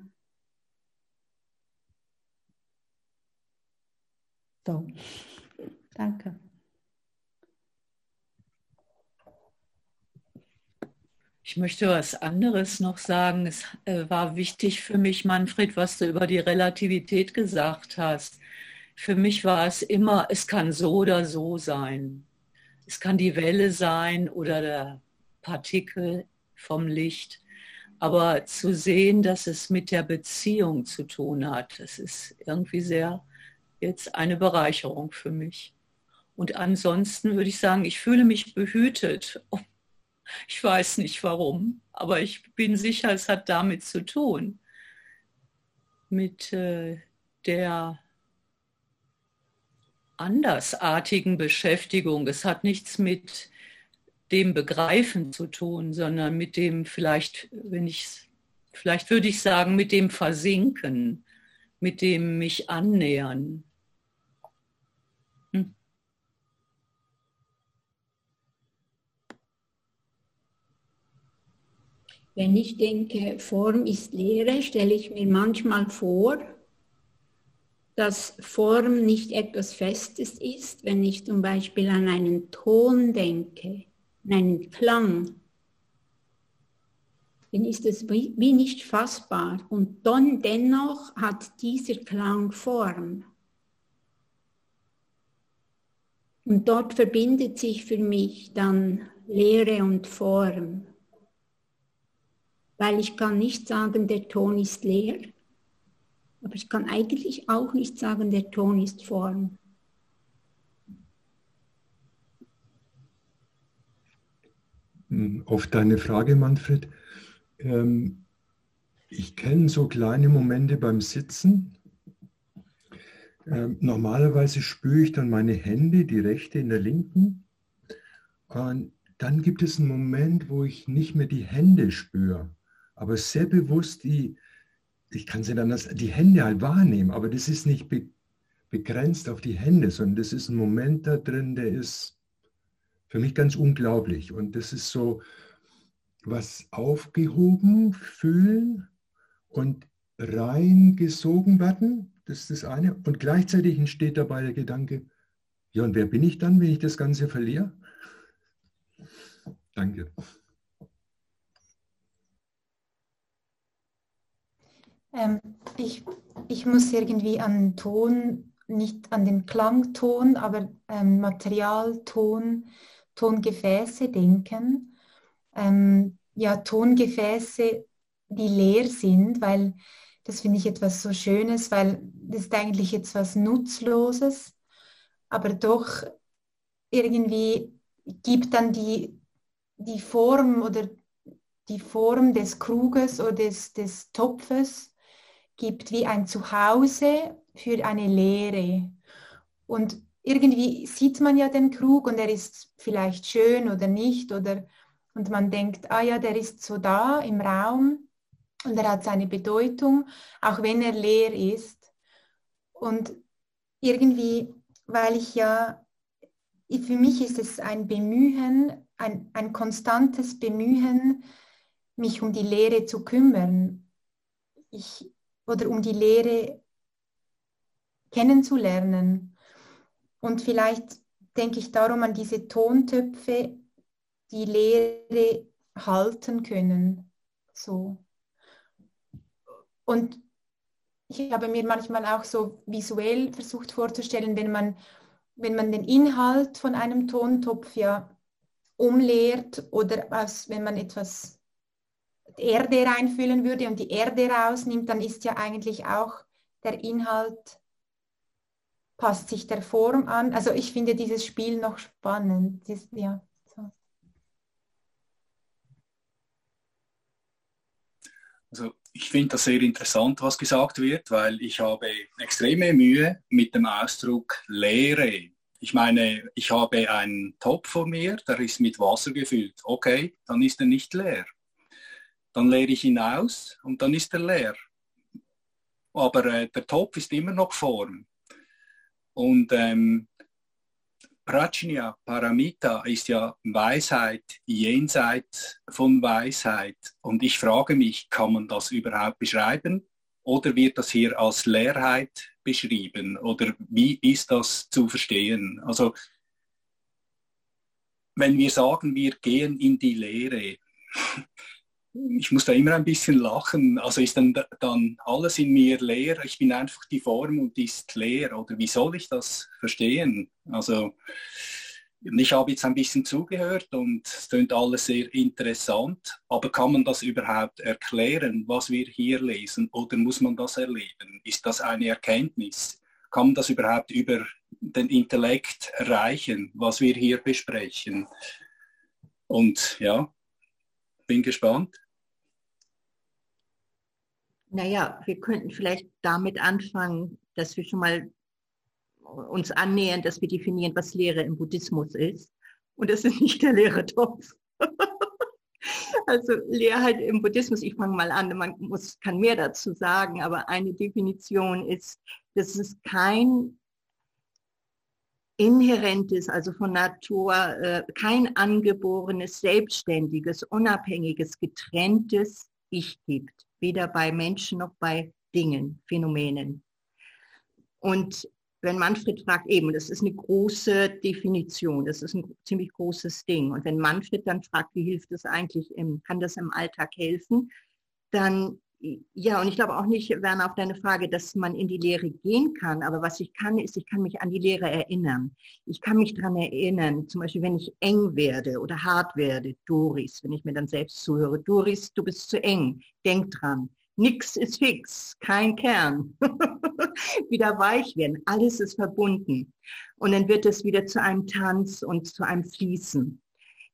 So, danke. Ich möchte was anderes noch sagen. Es äh, war wichtig für mich, Manfred, was du über die Relativität gesagt hast. Für mich war es immer, es kann so oder so sein. Es kann die Welle sein oder der Partikel vom Licht. Aber zu sehen, dass es mit der Beziehung zu tun hat, das ist irgendwie sehr jetzt eine Bereicherung für mich. Und ansonsten würde ich sagen, ich fühle mich behütet. Ich weiß nicht warum, aber ich bin sicher, es hat damit zu tun. Mit äh, der andersartigen Beschäftigung. Es hat nichts mit dem Begreifen zu tun, sondern mit dem vielleicht, wenn ich, vielleicht würde ich sagen, mit dem Versinken, mit dem mich annähern. Hm. Wenn ich denke, Form ist Lehre, stelle ich mir manchmal vor, dass Form nicht etwas Festes ist, wenn ich zum Beispiel an einen Ton denke, an einen Klang, dann ist es wie, nicht fassbar. Und dann dennoch hat dieser Klang Form. Und dort verbindet sich für mich dann Lehre und Form. Weil ich kann nicht sagen, der Ton ist leer, aber ich kann eigentlich auch nicht sagen, der Ton ist Form. Hm, auf deine Frage, Manfred. Ähm, ich kenne so kleine Momente beim Sitzen. Ähm, normalerweise spüre ich dann meine Hände, die rechte in der linken. Und dann gibt es einen Moment, wo ich nicht mehr die Hände spüre, aber sehr bewusst die, ich kann sie dann die Hände halt wahrnehmen, aber das ist nicht be, begrenzt auf die Hände, sondern das ist ein Moment da drin, der ist für mich ganz unglaublich. Und das ist so was aufgehoben fühlen und reingesogen werden, das ist das eine. Und gleichzeitig entsteht dabei der Gedanke, ja, und wer bin ich dann, wenn ich das Ganze verliere? Danke. Ähm, ich, ich muss irgendwie an Ton, nicht an den Klangton, aber ähm, Materialton, Tongefäße denken. Ähm, ja, Tongefäße, die leer sind, weil das finde ich etwas so Schönes, weil das ist eigentlich etwas Nutzloses, aber doch irgendwie gibt dann die, die Form oder die Form des Kruges oder des, des Topfes gibt wie ein Zuhause für eine Lehre. Und irgendwie sieht man ja den Krug und er ist vielleicht schön oder nicht oder und man denkt, ah ja, der ist so da im Raum und er hat seine Bedeutung, auch wenn er leer ist. Und irgendwie, weil ich ja, für mich ist es ein Bemühen, ein, ein konstantes Bemühen, mich um die Lehre zu kümmern. Ich, oder um die Lehre kennenzulernen. Und vielleicht denke ich darum an diese Tontöpfe, die Lehre halten können. So. Und ich habe mir manchmal auch so visuell versucht vorzustellen, wenn man, wenn man den Inhalt von einem Tontopf ja umleert oder was, wenn man etwas Erde reinfüllen würde und die Erde rausnimmt, dann ist ja eigentlich auch der Inhalt, passt sich der Form an. Also ich finde dieses Spiel noch spannend. Ist, ja, so. Also ich finde das sehr interessant, was gesagt wird, weil ich habe extreme Mühe mit dem Ausdruck Leere. Ich meine, ich habe einen Topf vor mir, der ist mit Wasser gefüllt. Okay, dann ist er nicht leer dann leere ich ihn aus und dann ist er leer. Aber äh, der Topf ist immer noch Form. Und ähm, Prajna, Paramita ist ja Weisheit jenseits von Weisheit. Und ich frage mich, kann man das überhaupt beschreiben? Oder wird das hier als Leerheit beschrieben? Oder wie ist das zu verstehen? Also, wenn wir sagen, wir gehen in die Lehre, ich muss da immer ein bisschen lachen. Also ist dann, dann alles in mir leer, ich bin einfach die Form und die ist leer. Oder wie soll ich das verstehen? Also ich habe jetzt ein bisschen zugehört und es klingt alles sehr interessant, aber kann man das überhaupt erklären, was wir hier lesen, oder muss man das erleben? Ist das eine Erkenntnis? Kann man das überhaupt über den Intellekt erreichen, was wir hier besprechen? Und ja, bin gespannt. Naja, wir könnten vielleicht damit anfangen, dass wir schon mal uns annähern, dass wir definieren, was Lehre im Buddhismus ist. Und das ist nicht der leere Topf. also Leerheit im Buddhismus, ich fange mal an, man muss, kann mehr dazu sagen, aber eine Definition ist, dass es kein inhärentes, also von Natur, äh, kein angeborenes, selbstständiges, unabhängiges, getrenntes Ich gibt, weder bei Menschen noch bei Dingen, Phänomenen. Und wenn Manfred fragt, eben, das ist eine große Definition, das ist ein ziemlich großes Ding. Und wenn Manfred dann fragt, wie hilft das eigentlich, im, kann das im Alltag helfen, dann, ja, und ich glaube auch nicht, Werner, auf deine Frage, dass man in die Lehre gehen kann, aber was ich kann, ist, ich kann mich an die Lehre erinnern. Ich kann mich daran erinnern, zum Beispiel, wenn ich eng werde oder hart werde, Doris, wenn ich mir dann selbst zuhöre, Doris, du bist zu eng, denk dran. Nix ist fix, kein Kern. wieder weich werden, alles ist verbunden. Und dann wird es wieder zu einem Tanz und zu einem Fließen.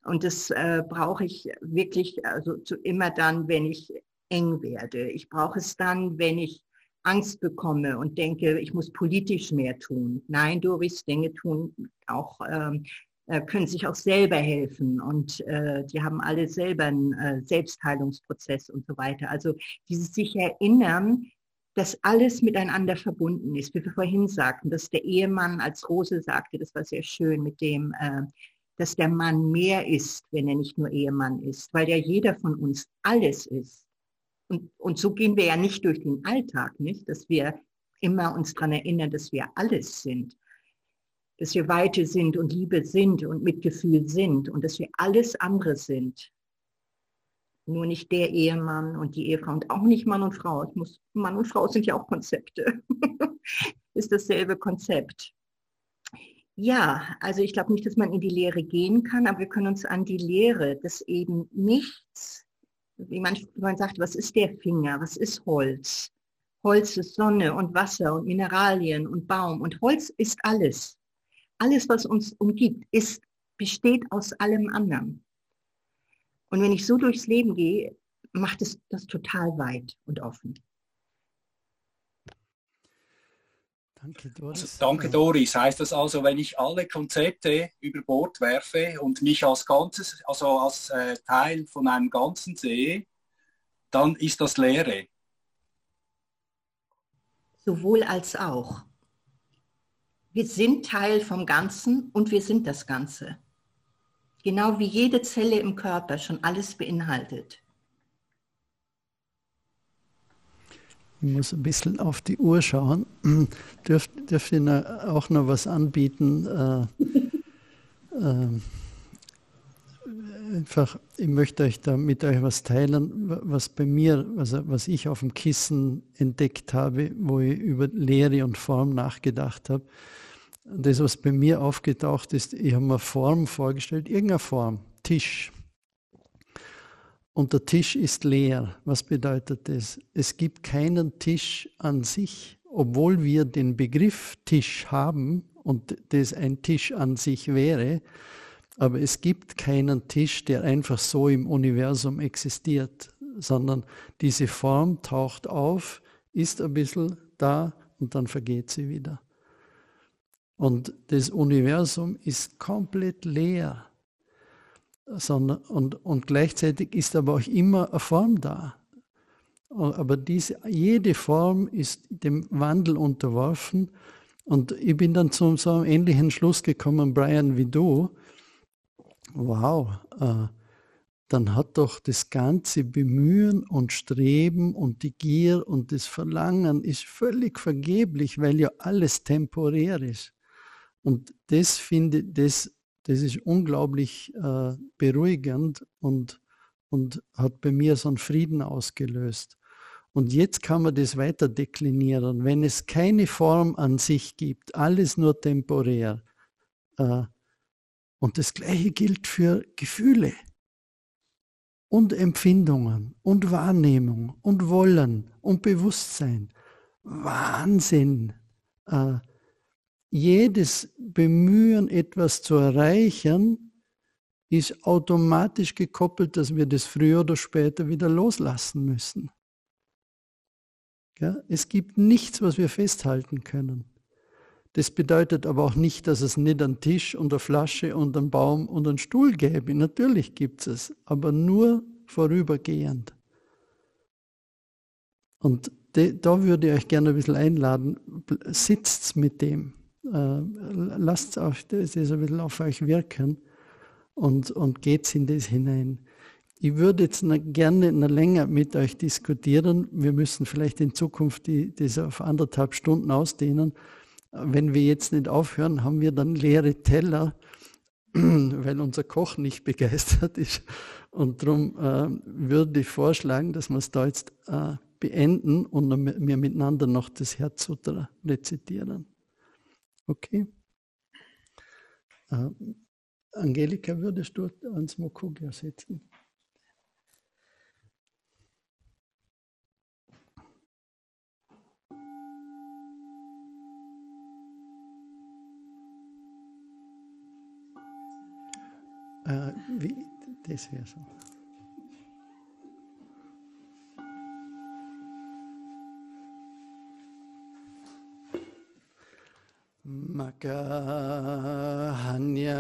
Und das äh, brauche ich wirklich also zu, immer dann, wenn ich eng werde. Ich brauche es dann, wenn ich Angst bekomme und denke, ich muss politisch mehr tun. Nein, Doris, Dinge tun auch ähm, äh, können sich auch selber helfen und äh, die haben alle selber einen äh, Selbstheilungsprozess und so weiter. Also dieses sich erinnern, dass alles miteinander verbunden ist, wie wir vorhin sagten, dass der Ehemann, als Rose sagte, das war sehr schön mit dem, äh, dass der Mann mehr ist, wenn er nicht nur Ehemann ist, weil ja jeder von uns alles ist. Und, und so gehen wir ja nicht durch den Alltag, nicht, dass wir immer uns daran erinnern, dass wir alles sind dass wir Weite sind und Liebe sind und Mitgefühl sind und dass wir alles andere sind. Nur nicht der Ehemann und die Ehefrau und auch nicht Mann und Frau. Es muss, Mann und Frau sind ja auch Konzepte. ist dasselbe Konzept. Ja, also ich glaube nicht, dass man in die Lehre gehen kann, aber wir können uns an die Lehre, dass eben nichts, wie man, sagt, was ist der Finger, was ist Holz? Holz ist Sonne und Wasser und Mineralien und Baum und Holz ist alles alles, was uns umgibt, ist, besteht aus allem anderen. Und wenn ich so durchs Leben gehe, macht es das total weit und offen. Danke Doris. Also, danke Doris. Heißt das also, wenn ich alle Konzepte über Bord werfe und mich als Ganzes, also als äh, Teil von einem Ganzen sehe, dann ist das Leere? Sowohl als auch. Wir sind Teil vom Ganzen und wir sind das Ganze. Genau wie jede Zelle im Körper schon alles beinhaltet. Ich muss ein bisschen auf die Uhr schauen. Dürft, dürft ihr auch noch was anbieten? Äh, äh, einfach, ich möchte euch da mit euch was teilen, was bei mir, also was ich auf dem Kissen entdeckt habe, wo ich über Lehre und Form nachgedacht habe das, was bei mir aufgetaucht ist, ich habe mir Form vorgestellt, irgendeine Form, Tisch. Und der Tisch ist leer. Was bedeutet das? Es gibt keinen Tisch an sich, obwohl wir den Begriff Tisch haben und das ein Tisch an sich wäre. Aber es gibt keinen Tisch, der einfach so im Universum existiert, sondern diese Form taucht auf, ist ein bisschen da und dann vergeht sie wieder. Und das Universum ist komplett leer. Sondern, und, und gleichzeitig ist aber auch immer eine Form da. Aber diese, jede Form ist dem Wandel unterworfen. Und ich bin dann zu so einem ähnlichen Schluss gekommen, Brian, wie du. Wow, äh, dann hat doch das ganze Bemühen und Streben und die Gier und das Verlangen ist völlig vergeblich, weil ja alles temporär ist. Und das finde das, das ist unglaublich äh, beruhigend und, und hat bei mir so einen Frieden ausgelöst. Und jetzt kann man das weiter deklinieren. Wenn es keine Form an sich gibt, alles nur temporär. Äh, und das Gleiche gilt für Gefühle und Empfindungen und Wahrnehmung und Wollen und Bewusstsein. Wahnsinn! Äh, jedes Bemühen, etwas zu erreichen, ist automatisch gekoppelt, dass wir das früher oder später wieder loslassen müssen. Ja, es gibt nichts, was wir festhalten können. Das bedeutet aber auch nicht, dass es nicht einen Tisch und eine Flasche und einen Baum und einen Stuhl gäbe. Natürlich gibt es es, aber nur vorübergehend. Und de, da würde ich euch gerne ein bisschen einladen, sitzt mit dem, lasst auch das ein bisschen auf euch wirken und, und geht in das hinein. Ich würde jetzt noch gerne noch länger mit euch diskutieren. Wir müssen vielleicht in Zukunft die, das auf anderthalb Stunden ausdehnen wenn wir jetzt nicht aufhören, haben wir dann leere Teller, weil unser Koch nicht begeistert ist. Und darum äh, würde ich vorschlagen, dass wir es da jetzt äh, beenden und wir miteinander noch das Herzsutra rezitieren. Okay? Äh, Angelika, würdest du ans Mokugya setzen? Äh, wie, das wäre so. Maka Hanya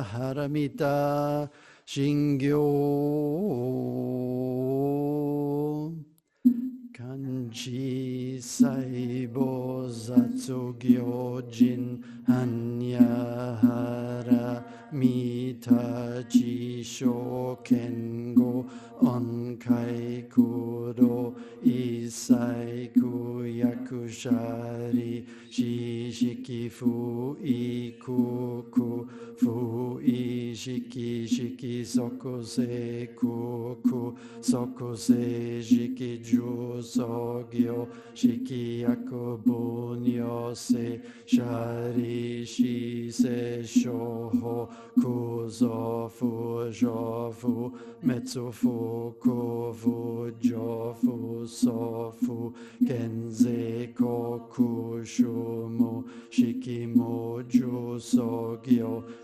Haramita Shingyo Kanji Saibo Zatsugyo Jin Hanya Haramita Chisho Kengo Onkai Kuro Isai Kuyakushari 知識不意空空不意識識即性空空即性識重創業式薬分与性シャリシセ処法空造不上不滅不空不上不創不現税国空も色も重創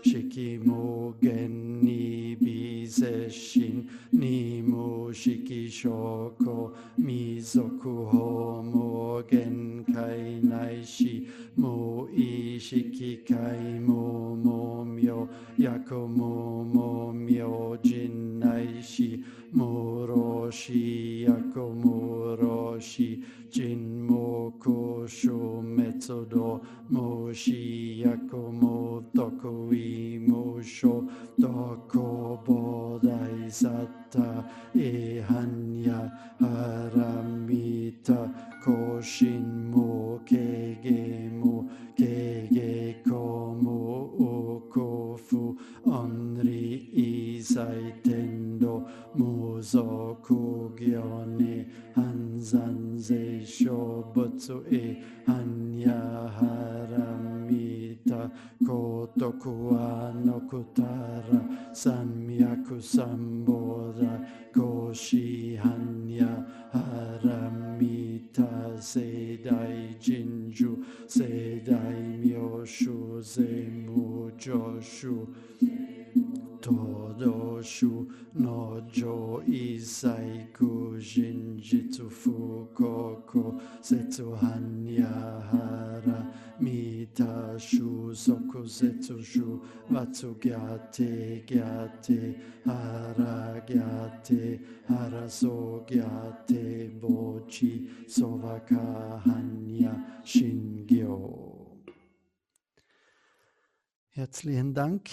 しきも現にびぜしんに無色証拠未俗法も限界ないし無意識界も無やこも無じんないしもろしやこもろし人も故障滅度もしやこも得意無所どこぼタさった違反やミらみたンモもゲモもゲコこもおこふおんりいさいてん Mozo Kugione Hansan Se Shobutsu E Hanya Haramita Kotokuano Kutara Samyaku Sambora Koshi Hanya Haramita Sedai Jinju Sedai Myoshu Zemu Joshu. Todo shu no jo isai ku jinjitsu fukoku setsu hanya hara mita shu soku setsu shu vatsu gyate gyate hara gyate hara so gyate bochi sovaka hanya shingyo. Herzlichen Dank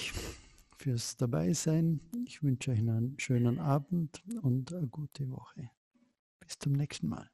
fürs Dabeisein. Ich wünsche euch einen schönen Abend und eine gute Woche. Bis zum nächsten Mal.